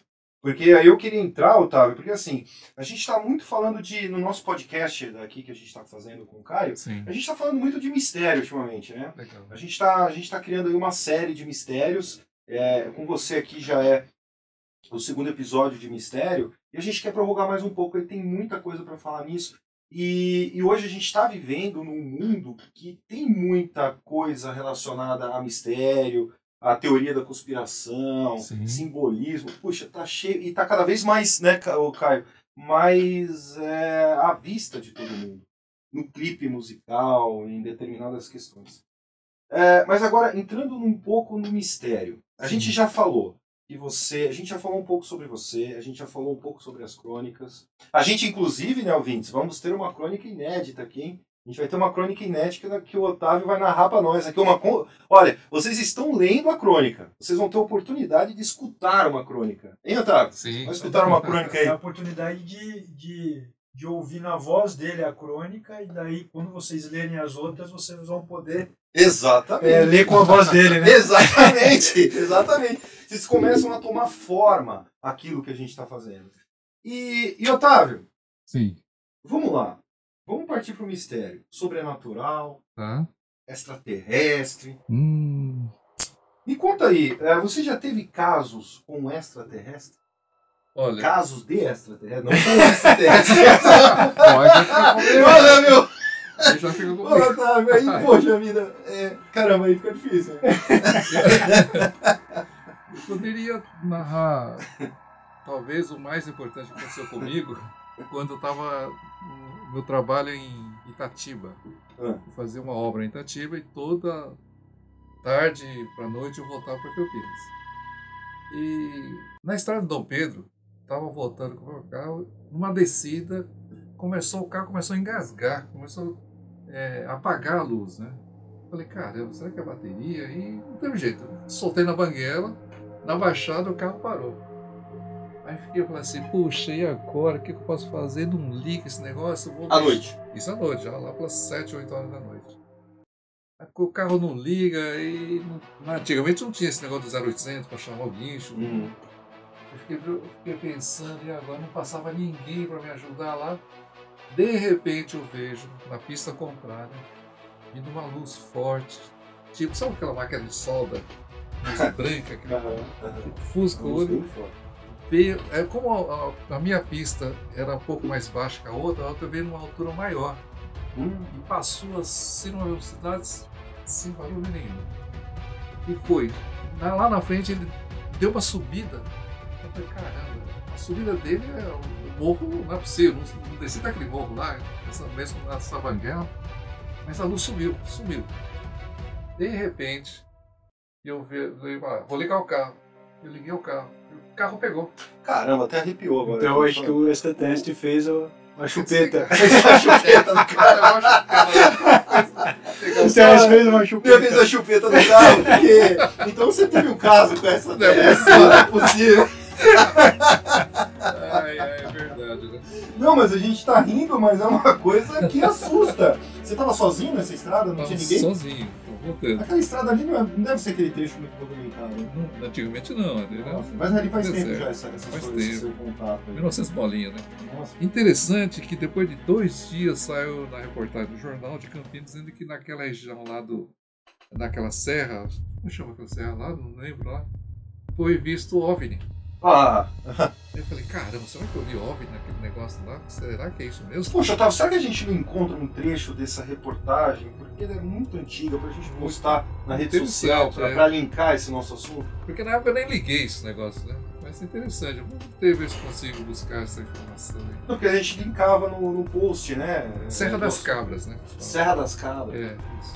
Porque aí eu queria entrar, Otávio, porque assim, a gente está muito falando de. No nosso podcast daqui que a gente está fazendo com o Caio, Sim, a gente está falando muito de mistério ultimamente, né? legal. A gente está tá criando aí uma série de mistérios. É, com você aqui já é o segundo episódio de mistério. E a gente quer prorrogar mais um pouco, aí tem muita coisa para falar nisso. E, e hoje a gente está vivendo num mundo que tem muita coisa relacionada a mistério, a teoria da conspiração, Sim. simbolismo. Puxa, tá cheio. E tá cada vez mais, né, Caio? Mais é, à vista de todo mundo. No clipe musical, em determinadas questões. É, mas agora, entrando um pouco no mistério. A Sim. gente já falou que você. A gente já falou um pouco sobre você, a gente já falou um pouco sobre as crônicas. A gente, inclusive, né, ouvintes, vamos ter uma crônica inédita aqui, hein? A gente vai ter uma crônica inédita que o Otávio vai narrar para nós aqui. Uma... Olha, vocês estão lendo a crônica. Vocês vão ter a oportunidade de escutar uma crônica. Hein, Otávio? Sim. Vamos escutar uma crônica É a aí. oportunidade de, de, de ouvir na voz dele a crônica e daí, quando vocês lerem as outras, vocês vão poder Exatamente. é, ler com a voz dele, né? Exatamente, exatamente. Vocês começam a tomar forma aquilo que a gente está fazendo. E, e, Otávio, Sim. vamos lá. Vamos partir para o mistério. Sobrenatural, Tá. extraterrestre. Hum. Me conta aí, eh, você já teve casos com extraterrestre? Olha, Casos de extraterrestre? Não com extraterrestre. pode Olha, meu! Eu já fico com Ô, Otávio, aí, poxa vida. é, caramba, aí fica difícil. Eu poderia narrar, talvez o mais importante que aconteceu comigo, quando eu estava meu trabalho em Itatiba. Ah. Eu fazia uma obra em Itatiba e toda tarde para noite eu voltava para Campinas. E na estrada de Dom Pedro, estava voltando com o meu carro, numa descida, começou o carro começou a engasgar, começou é, a apagar a luz, né? Falei, caramba, será que é a bateria? E não teve jeito. Soltei na banguela, na baixada o carro parou. Aí fiquei falando assim, puxa, e agora? O que que eu posso fazer? Não liga esse negócio? À deixar." noite. Isso à noite, já lá pelas 7, 8 horas da noite. O carro não liga e. não- Antigamente não tinha esse negócio do 0800 para chamar o guincho. Uhum. Eu fiquei, eu fiquei pensando, e agora não passava ninguém para me ajudar lá. De repente eu vejo, na pista contrária, vindo uma luz forte. Tipo, sabe aquela máquina de solda? Luz branca, que Aham, aham. fusca o olho. forte. Veio, é, como a, a- minha pista era um pouco mais baixa que a outra, a outra veio numa altura maior. Hum. E passou assim numa velocidade sem barulho nenhum. E foi. Lá na frente ele deu uma subida. Eu falei, caramba, a subida dele é o morro, não é possível, não, desci daquele morro lá, essa, mesmo na Sabanguela. Mas a luz sumiu, sumiu. De repente, eu vi, eu, ah, vou ligar o carro. Eu liguei o carro. O carro pegou. Caramba, até arrepiou agora. Então eu acho que o extraterrestre fez a, a chupeta. Fez a chupeta no carro. Cara, eu acho que ela- O extraterrestre fez uma Eu chupeta. fiz a chupeta no carro, porque. Então você teve um caso com essa. Não é dessa, Não é possível. Ai, ai, é verdade, né? Não, mas a gente tá rindo, mas é uma coisa que assusta. Você tava sozinho nessa estrada? Não Tava tinha ninguém? sozinho, tô voltando. Aquela estrada ali não, é- não deve ser aquele trecho muito movimentado. né? Não, antigamente não, entendeu? Nossa, mas ali faz tempo Deserto. já essa, essa Faz esse tempo. seu contato. aí. 1900 bolinha, né? Nossa. Interessante que depois de dois dias saiu na reportagem do jornal de Campinas dizendo que naquela região lá do. naquela serra, como chama aquela serra lá? Não lembro lá. Foi visto OVNI. Ah, Eu falei, caramba, será que eu vi OVNI naquele negócio lá? Será que é isso mesmo? poxa, Otávio, será que a gente não encontra um trecho dessa reportagem? Porque ela é muito antiga pra gente postar na rede social, pra, é. pra linkar esse nosso assunto. Porque na época eu nem liguei esse negócio, né? Mas é interessante. Vamos ter ver se consigo buscar essa informação aí. Porque a gente linkava no, no post, né? Serra É, das Cabras, né? Serra das Cabras. É. Isso,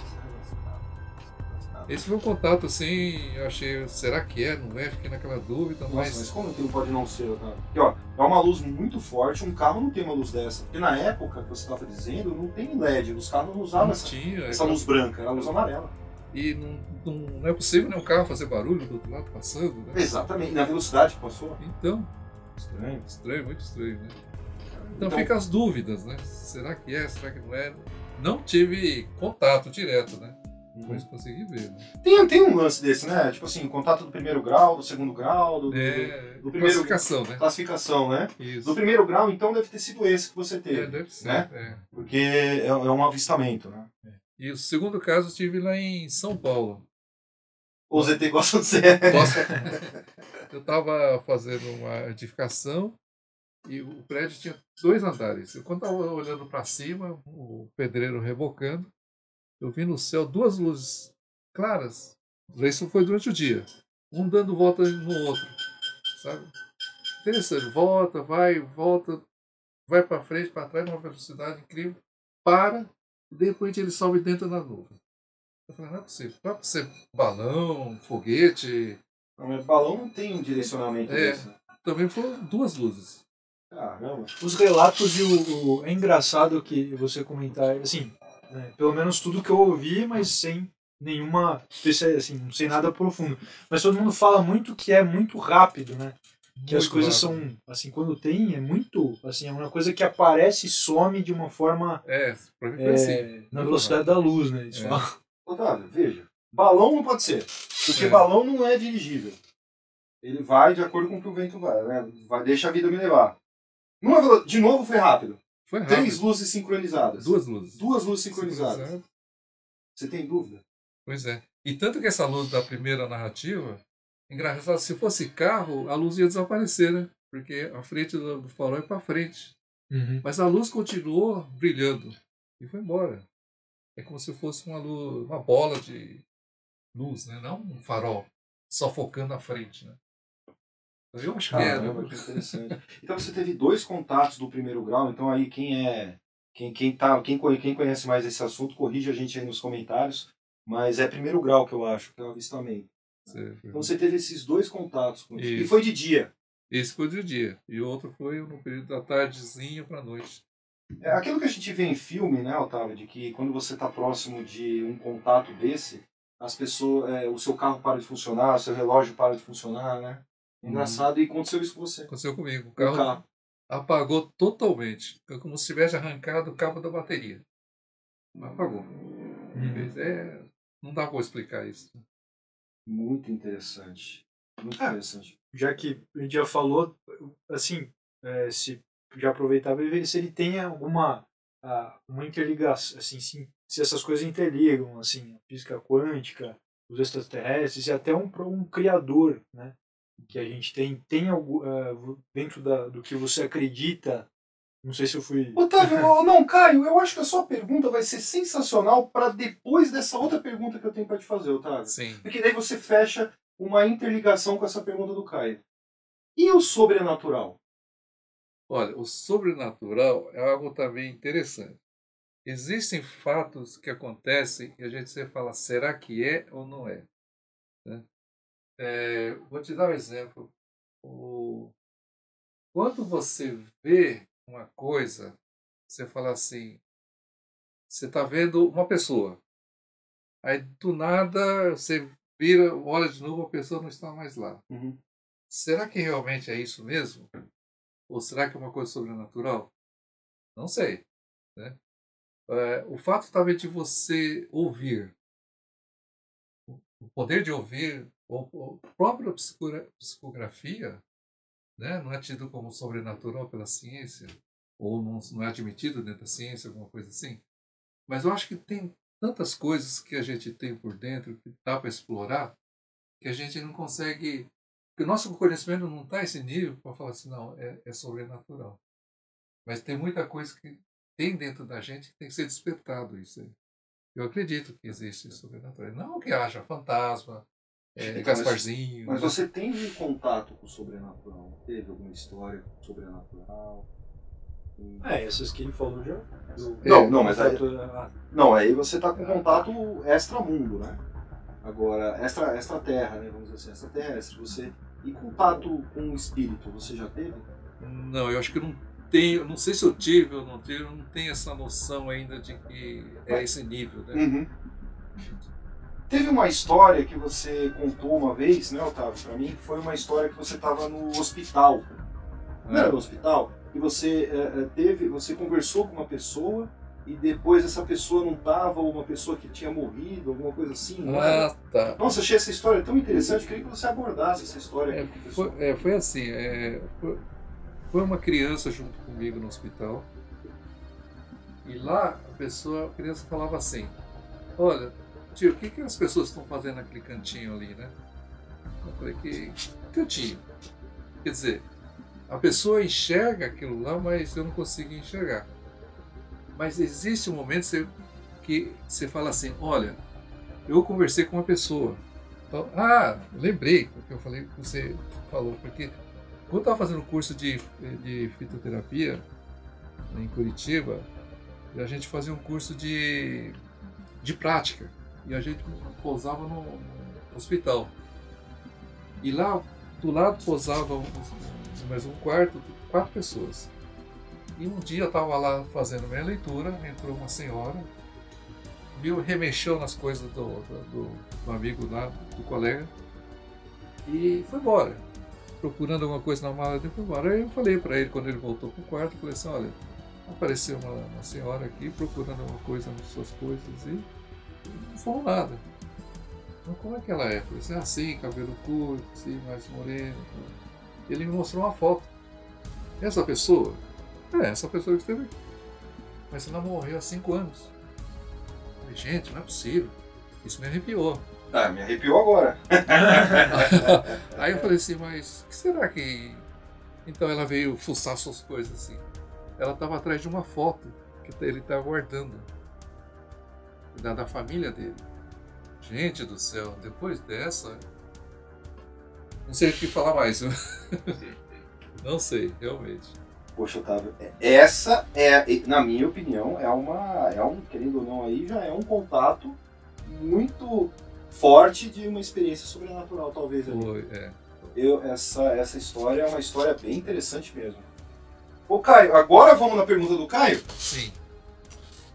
Esse foi um contato assim, eu achei, será que é? Não é? Fiquei naquela dúvida, Nossa, mas. mas como que não pode não ser, cara? Porque, ó, é uma luz muito forte, um carro não tem uma luz dessa. Porque na época que você estava dizendo, não tem LED, os carros não usavam não essa, tinha. essa luz branca, era a luz amarela. E não, não, não é possível nenhum carro fazer barulho do outro lado passando, né? Exatamente, na velocidade que passou. Então, Estranho. estranho, muito estranho, né? Então, Então- fica as dúvidas, né? Será que é? Será que não é? Não tive contato direto, né? Mas consegui ver, né? Tem, tem um lance desse, né? Tipo assim, contato do primeiro grau, do segundo grau, do, do- É, do primeiro- classificação, né? classificação, né? Isso. Do primeiro grau, então, deve ter sido esse que você teve. É, deve ser. né? é. Porque é, é um avistamento, né? E o segundo caso eu tive lá em São Paulo. O ZT gosta de ser. Eu estava fazendo uma edificação e o prédio tinha dois andares. Eu, quando estava olhando para cima, o pedreiro rebocando, eu vi no céu duas luzes claras Isso foi durante o dia. Um dando volta no outro, sabe? Interessante. Volta, vai, volta, vai para frente, para trás, numa velocidade incrível, para, e de repente ele sobe dentro da nuvem. Eu falei, não é possível. Pode ser balão, foguete. Não, mas balão não tem um direcionamento É. desse. Também foram duas luzes. Caramba. Os relatos e o, o- É engraçado que você comentar, assim, né, pelo menos tudo que eu ouvi, mas sem nenhuma assim, sem nada profundo. Mas todo mundo fala muito que é muito rápido, né? Que as Muito coisas rápido. são, assim, quando tem, é muito, assim, é uma coisa que aparece e some de uma forma É, pra mim foi é, assim. na Muito velocidade rápido. da luz, né? Eles É. falam. Otávio, veja. Balão não pode ser. Porque É. balão não é dirigível. Ele vai de acordo com o que o vento vai, né? Vai, deixa a vida me levar. Numa De novo foi rápido. Foi rápido. Três luzes sincronizadas. Duas luzes. Duas luzes sincronizadas. Sincronizado. Você tem dúvida? Pois é. E tanto que essa luz da primeira narrativa, engraçado, se fosse carro, a luz ia desaparecer, né? Porque a frente do, do farol é para frente. Mas a luz continuou brilhando e foi embora. É como se fosse uma luz, uma bola de luz, né? Não um farol só focando a frente, né? Eu acho que é. Né? que interessante. Então você teve dois contatos do primeiro grau, então aí quem é. Quem, quem, tá, quem, quem conhece mais esse assunto, corrige a gente aí nos comentários. Mas é primeiro grau que eu acho, que é o avistamento. Você- Então você teve esses dois contatos com E Isso. foi de dia. Esse foi do dia. E o outro foi no período da tardezinha para noite. É aquilo que a gente vê em filme, né, Otávio, de que quando você está próximo de um contato desse, as pessoas, é, o seu carro para de funcionar, o seu relógio para de funcionar, né? Uhum. Engraçado, e aconteceu isso com você. Aconteceu comigo. O O carro, carro. apagou totalmente. É como se tivesse arrancado o cabo da bateria. Apagou. É, não dá para explicar isso. Muito interessante. Muito Ah. interessante. Já que a gente já falou, assim, é, se já aproveitava e ver se ele tem alguma uma interligação, assim, se, se essas coisas interligam, assim, a física quântica, os extraterrestres e até um, um criador, né? Que a gente tem, tem algo ah, dentro da, do que você acredita. Não sei se eu fui. Otávio, não, Caio, eu acho que a sua pergunta vai ser sensacional para depois dessa outra pergunta que eu tenho para te fazer, Otávio. Sim. Porque daí você fecha uma interligação com essa pergunta do Caio. E o sobrenatural? Olha, o sobrenatural é algo também interessante. Existem fatos que acontecem e a gente sempre fala, será que é ou não é? Né? É, vou te dar um exemplo. O- Quando você vê uma coisa, você fala assim, você está vendo uma pessoa. Aí do nada você vira, olha de novo, a pessoa não está mais lá. Uhum. Será que realmente é isso mesmo? Ou será que é uma coisa sobrenatural? Não sei. Né? É, o fato talvez de você ouvir, o poder de ouvir, ou a própria psicogra- psicografia, né, não é tido como sobrenatural pela ciência, ou não, não é admitido dentro da ciência, alguma coisa assim. Mas eu acho que tem tantas coisas que a gente tem por dentro que dá para explorar que a gente não consegue porque o nosso conhecimento não está esse nível para falar assim, não, é, é sobrenatural. Mas tem muita coisa que tem dentro da gente que tem que ser despertado isso aí. Eu acredito que existe sobrenatural. Não que haja fantasma, é, Então, mas- Gasparzinho. Mas né? você tem um contato com o sobrenatural? Teve alguma história sobrenatural? É, essas que ele falou já. Não, não, mas aí, Ah, não, aí você tá com contato extramundo, né? Agora, extra, extra terra, né? Vamos dizer assim, extraterrestre. Você. E contato com o espírito, você já teve? Não, eu acho que eu não tenho, não sei se eu tive ou não tive, eu não tenho essa noção ainda de que é esse nível, né? Uhum. Teve uma história que você contou uma vez, né, Otávio, pra mim, que foi uma história que você tava no hospital. Não era no hospital? E você eh, eh, teve, você conversou com uma pessoa e depois essa pessoa não tava, ou uma pessoa que tinha morrido, alguma coisa assim? Ah, tá. Nossa, achei essa história tão interessante, eu queria que você abordasse essa história É, aqui foi, é, foi assim, é, foi, foi uma criança junto comigo no hospital e lá a pessoa, a criança falava assim, olha, tio, o que, que as pessoas estão fazendo naquele cantinho ali, né? Eu falei, que cantinho? Quer dizer, a pessoa enxerga aquilo lá, mas eu não consigo enxergar. Mas existe um momento que você- que fala assim, olha, eu conversei com uma pessoa Então, ah, lembrei porque eu falei que você falou, porque quando eu estava fazendo o curso de, de fitoterapia em Curitiba, a gente fazia um curso de, de prática e a gente pousava no, hospital. E lá, do lado pousava mais um quarto, quatro pessoas. E um dia eu estava lá fazendo minha leitura, entrou uma senhora, viu, remexeu nas coisas do, do, do amigo lá, do colega, e foi embora. Procurando alguma coisa na mala dele, foi embora. Aí eu falei para ele, quando ele voltou para o quarto, falei assim, olha, apareceu uma, uma, senhora aqui procurando alguma coisa nas suas coisas e não falou nada. Então, como é que ela é? Eu falei assim, assim, cabelo curto, assim, mais moreno. Ele me mostrou uma foto. Essa pessoa é, essa pessoa que esteve aqui. Mas ela morreu há cinco anos. Eu falei, gente, não é possível. Isso me arrepiou. Ah, me arrepiou agora. Aí eu falei assim, mas o que será que. Então ela veio fuçar suas coisas assim. Ela estava atrás de uma foto que ele estava guardando. Da, da família dele. Gente do céu, depois dessa. Não sei o que falar mais. Não sei, realmente. Poxa, Otávio, é, essa é, na minha opinião, é uma, é um, querendo ou não aí, já é um contato muito forte de uma experiência sobrenatural, talvez. Ali. Foi, é. Eu, essa, essa história é uma história bem interessante mesmo. Ô Caio, agora vamos na pergunta do Caio? Sim.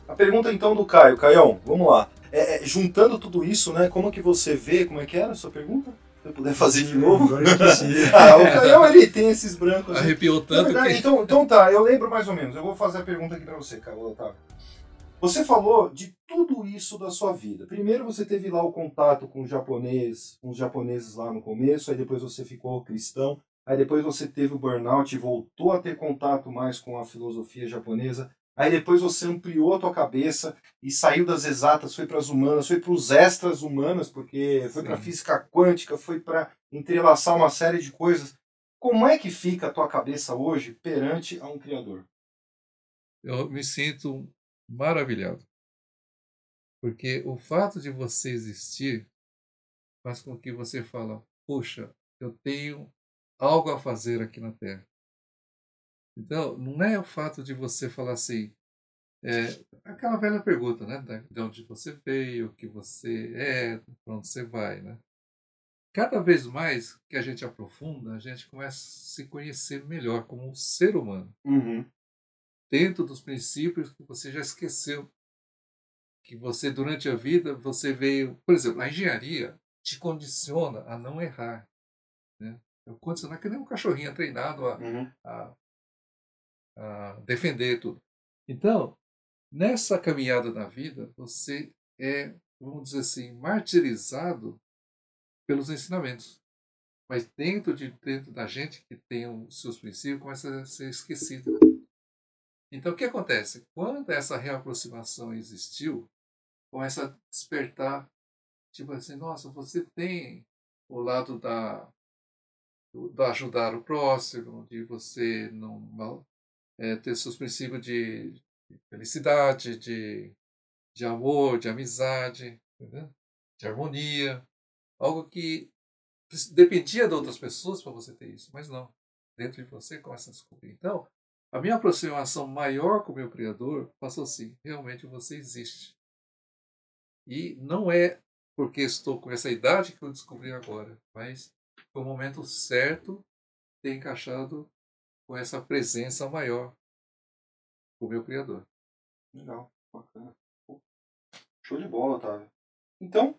A pergunta então do Caio. Caião, vamos lá. É, é, juntando tudo isso, né, como que você vê, como é que era a sua pergunta? Se eu puder fazer de novo. ah, o Caião ele tem esses brancos. Arrepiou tanto. Verdade, que... então, então tá, eu lembro mais ou menos. Eu vou fazer a pergunta aqui para você, Caio Otávio. Você falou de tudo isso da sua vida. Primeiro você teve lá o contato com o japonês, com os japoneses lá no começo, aí depois você ficou cristão, aí depois você teve o burnout e voltou a ter contato mais com a filosofia japonesa. Aí depois você ampliou a tua cabeça e saiu das exatas, foi para as humanas, foi para os extras humanas, porque foi para física quântica, foi para entrelaçar uma série de coisas. Como é que fica a tua cabeça hoje perante a um criador? Eu me sinto maravilhado. Porque o fato de você existir faz com que você fala, puxa, eu tenho algo a fazer aqui na Terra. Então, não é o fato de você falar assim, é, aquela velha pergunta, né? De onde você veio, o que você é, para onde você vai, né? Cada vez mais que a gente aprofunda, a gente começa a se conhecer melhor como um ser humano. Uhum. Dentro dos princípios que você já esqueceu. Que você, durante a vida, você veio... Por exemplo, a engenharia te condiciona a não errar. Né? Condicionar que nem um cachorrinho treinado a, uhum. a defender tudo. Então, nessa caminhada da vida, você é, vamos dizer assim, martirizado pelos ensinamentos. Mas dentro, de, dentro da gente que tem os seus princípios, começa a ser esquecido. Então, o que acontece? Quando essa reaproximação existiu, começa a despertar, tipo assim, nossa, você tem o lado da, do, do ajudar o próximo, de você não é, ter seus princípios de, felicidade, de, de amor, de amizade, entendeu? de harmonia. Algo que dependia de outras pessoas para você ter isso, mas não. Dentro de você começa a descobrir. Então, a minha aproximação maior com o meu Criador passou assim: realmente você existe. E não é porque estou com essa idade que eu descobri agora, mas foi o momento certo ter encaixado com essa presença maior o meu Criador. Legal, bacana. Show de bola, Otávio. Então,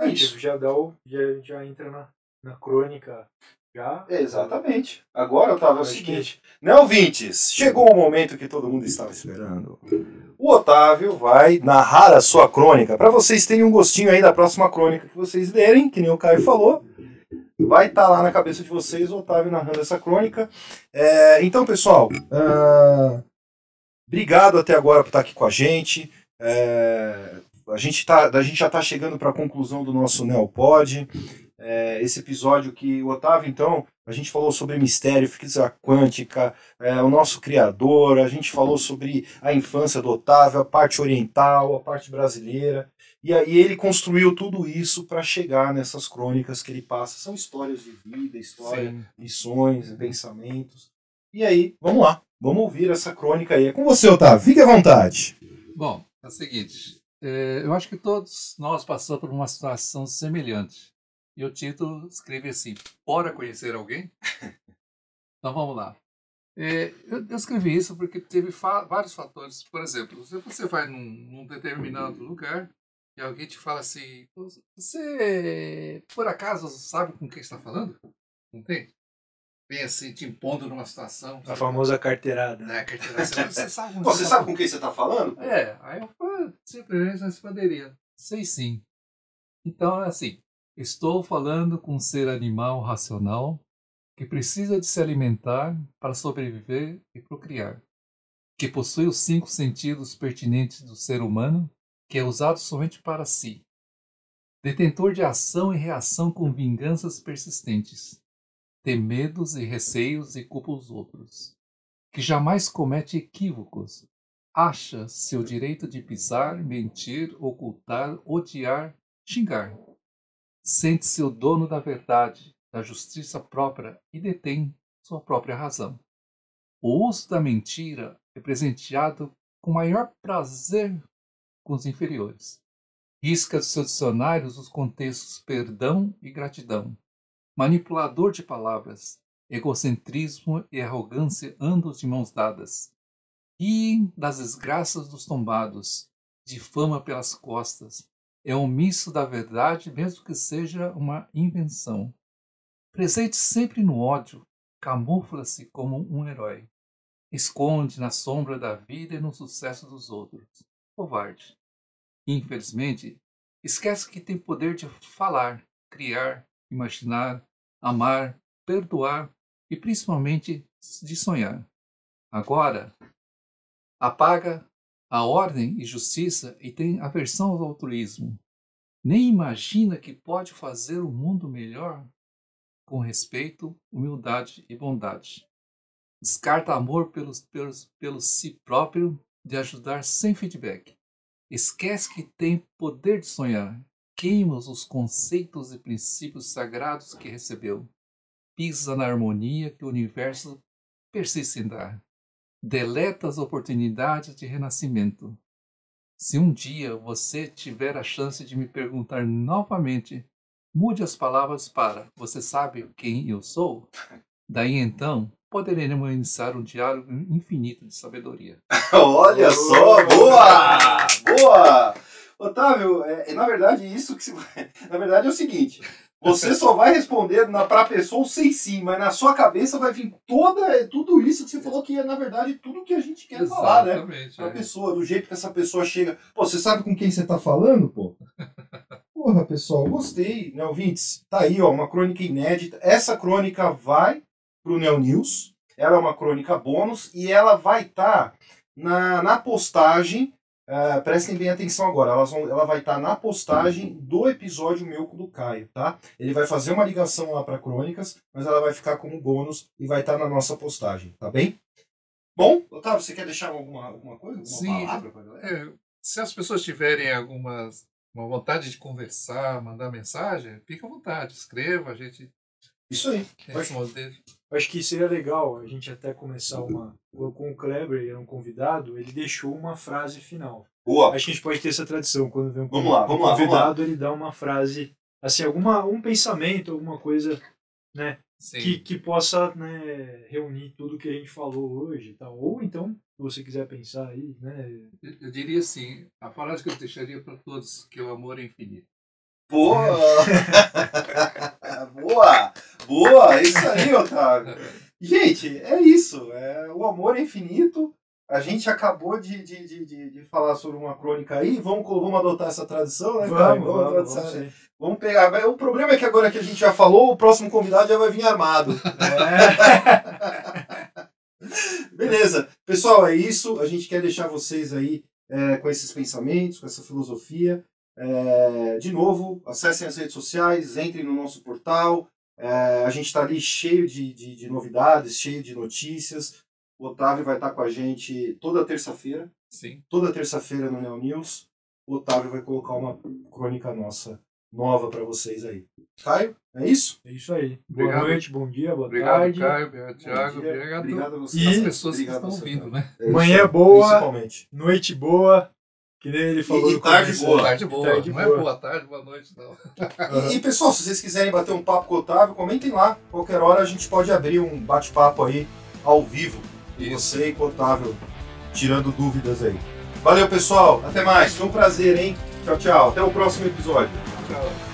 é isso. Já, dá o, já, já entra na, na crônica. Já? É, exatamente. Agora, Otávio, é o seguinte. Que... Né, ouvintes? Chegou o momento que todo mundo estava esperando. O Otávio vai narrar a sua crônica. Para vocês terem um gostinho aí da próxima crônica que vocês lerem, que nem o Caio falou vai estar tá lá na cabeça de vocês o Otávio narrando essa crônica. É, então, pessoal, uh, obrigado até agora por estar aqui com a gente. É, a, gente tá, a gente já está chegando para a conclusão do nosso Neopod. É, esse episódio que o Otávio, então, a gente falou sobre mistério, física quântica, é, o nosso criador, a gente falou sobre a infância do Otávio, a parte oriental, a parte brasileira. E aí ele construiu tudo isso para chegar nessas crônicas que ele passa. São histórias de vida, história, Sim. lições, pensamentos. E aí, vamos lá. Vamos ouvir essa crônica aí. É com você, Otávio. Fique à vontade. Bom, é o seguinte, é, eu acho que todos nós passamos por uma situação semelhante. E o título escreve assim: Bora conhecer alguém? então vamos lá. É, eu, escrevi isso porque teve vários fatores. Por exemplo, se você vai num determinado lugar e alguém te fala assim: Você por acaso sabe com quem está falando? Não tem? Vem assim, te impondo numa situação. A famosa carteirada. Né, carteira, você, você sabe com Pô, quem você está sabe com quem você está falando? é, aí eu falei, simplesmente responderia, sei sim. Então é assim, estou falando com um ser animal racional que precisa de se alimentar para sobreviver e procriar, que possui os cinco sentidos pertinentes do ser humano, que é usado somente para si, detentor de ação e reação com vinganças persistentes, tem medos e receios e culpa os outros, que jamais comete equívocos, acha seu direito de pisar, mentir, ocultar, odiar, xingar. Sente-se o dono da verdade, da justiça própria e detém sua própria razão. O uso da mentira é presenteado com maior prazer com os inferiores. Risca dos seus dicionários os contextos perdão e gratidão. Manipulador de palavras, egocentrismo e arrogância andam de mãos dadas riem das desgraças dos tombados, difama pelas costas, é omisso da verdade, mesmo que seja uma invenção. Presente sempre no ódio, camufla-se como um herói. Esconde na sombra da vida e no sucesso dos outros. Covarde. Infelizmente, esquece que tem poder de falar, criar, imaginar, amar, perdoar e principalmente de sonhar. Agora, apaga a ordem e justiça e tem aversão ao altruísmo. Nem imagina que pode fazer o mundo melhor com respeito, humildade e bondade. Descarta amor pelos, pelos, pelo si próprio de ajudar sem feedback. Esquece que tem poder de sonhar. Queima os conceitos e princípios sagrados que recebeu. Pisa na harmonia que o universo persiste em dar deleta as oportunidades de renascimento. Se um dia você tiver a chance de me perguntar novamente, mude as palavras para você sabe quem eu sou? Daí então, poderemos iniciar um diálogo infinito de sabedoria. Olha só, boa! Boa! Otávio, é, é, na verdade, isso que se... Na verdade é o seguinte. Você só vai responder na, pra pessoa sei sim, mas na sua cabeça vai vir toda, tudo isso que você falou que é, na verdade, tudo que a gente quer falar, né? Exatamente. Pra é. pessoa, do jeito que essa pessoa chega. Pô, você sabe com quem você tá falando, pô? Porra, pessoal, gostei, né, ouvintes? Tá aí, ó, uma crônica inédita. Essa crônica vai pro Neo News. Ela é uma crônica bônus e ela vai estar na, na postagem. Uh, prestem bem atenção agora, elas vão, ela vai estar na postagem do episódio meu com o do Caio, tá? Ele vai fazer uma ligação lá para crônicas, mas ela vai ficar como bônus e vai estar na nossa postagem, tá bem? Bom, Otávio, você quer deixar alguma, alguma coisa? Alguma Sim. palavra pra galera? É, se as pessoas tiverem alguma uma vontade de conversar, mandar mensagem, fica à vontade, escreva, a gente Isso aí. responde. Acho que seria legal a gente até começar uma. Com o Kleber, ele era um convidado, ele deixou uma frase final. Boa. Acho que a gente pode ter essa tradição. Quando vem um Vamos lá, vamos lá, vamos convidado, ele dá uma frase, assim, alguma, um pensamento, alguma coisa né, Sim. que, que possa né, reunir tudo que a gente falou hoje. e Tal. Ou então, se você quiser pensar aí, né? Eu- Eu diria assim, a frase que eu deixaria para todos, que o amor é infinito. Boa! Boa! Boa! É Isso aí, Otávio. Gente, é isso. É, o amor é infinito. A gente acabou de, de, de, de, falar sobre uma crônica aí. Vamos, vamos adotar essa tradição, né? Vamos, vamos, vamos sim. vamos pegar. O problema é que agora que a gente já falou, o próximo convidado já vai vir armado. É. Beleza. Pessoal, é isso. A gente quer deixar vocês aí é, com esses pensamentos, com essa filosofia. É, de novo, acessem as redes sociais, entrem no nosso portal. É, a gente está ali cheio de, de, de novidades, cheio de notícias. O Otávio vai estar com a gente toda terça-feira. Sim. Toda terça-feira no Neo News. o Otávio vai colocar uma crônica nossa nova para vocês aí. Caio, é isso? É isso aí. Boa Obrigado. noite, bom dia, boa Obrigado, tarde. Caio, obrigado, Thiago, obrigado, Obrigado a vocês. E- às pessoas que estão ouvindo, né? É Manhã boa. Principalmente. Noite boa, que nem ele falou e no tarde começo. boa. Tarde boa, Tarde não boa. é boa tarde, boa noite, não. Aham. E, e, pessoal, se vocês quiserem bater um papo com o Otávio, comentem lá. Qualquer hora a gente pode abrir um bate-papo aí ao vivo. E Isso. você e com o Otávio tirando dúvidas aí. Valeu, pessoal. Até mais. Foi um prazer, hein? Tchau, tchau. Até o próximo episódio. Tchau.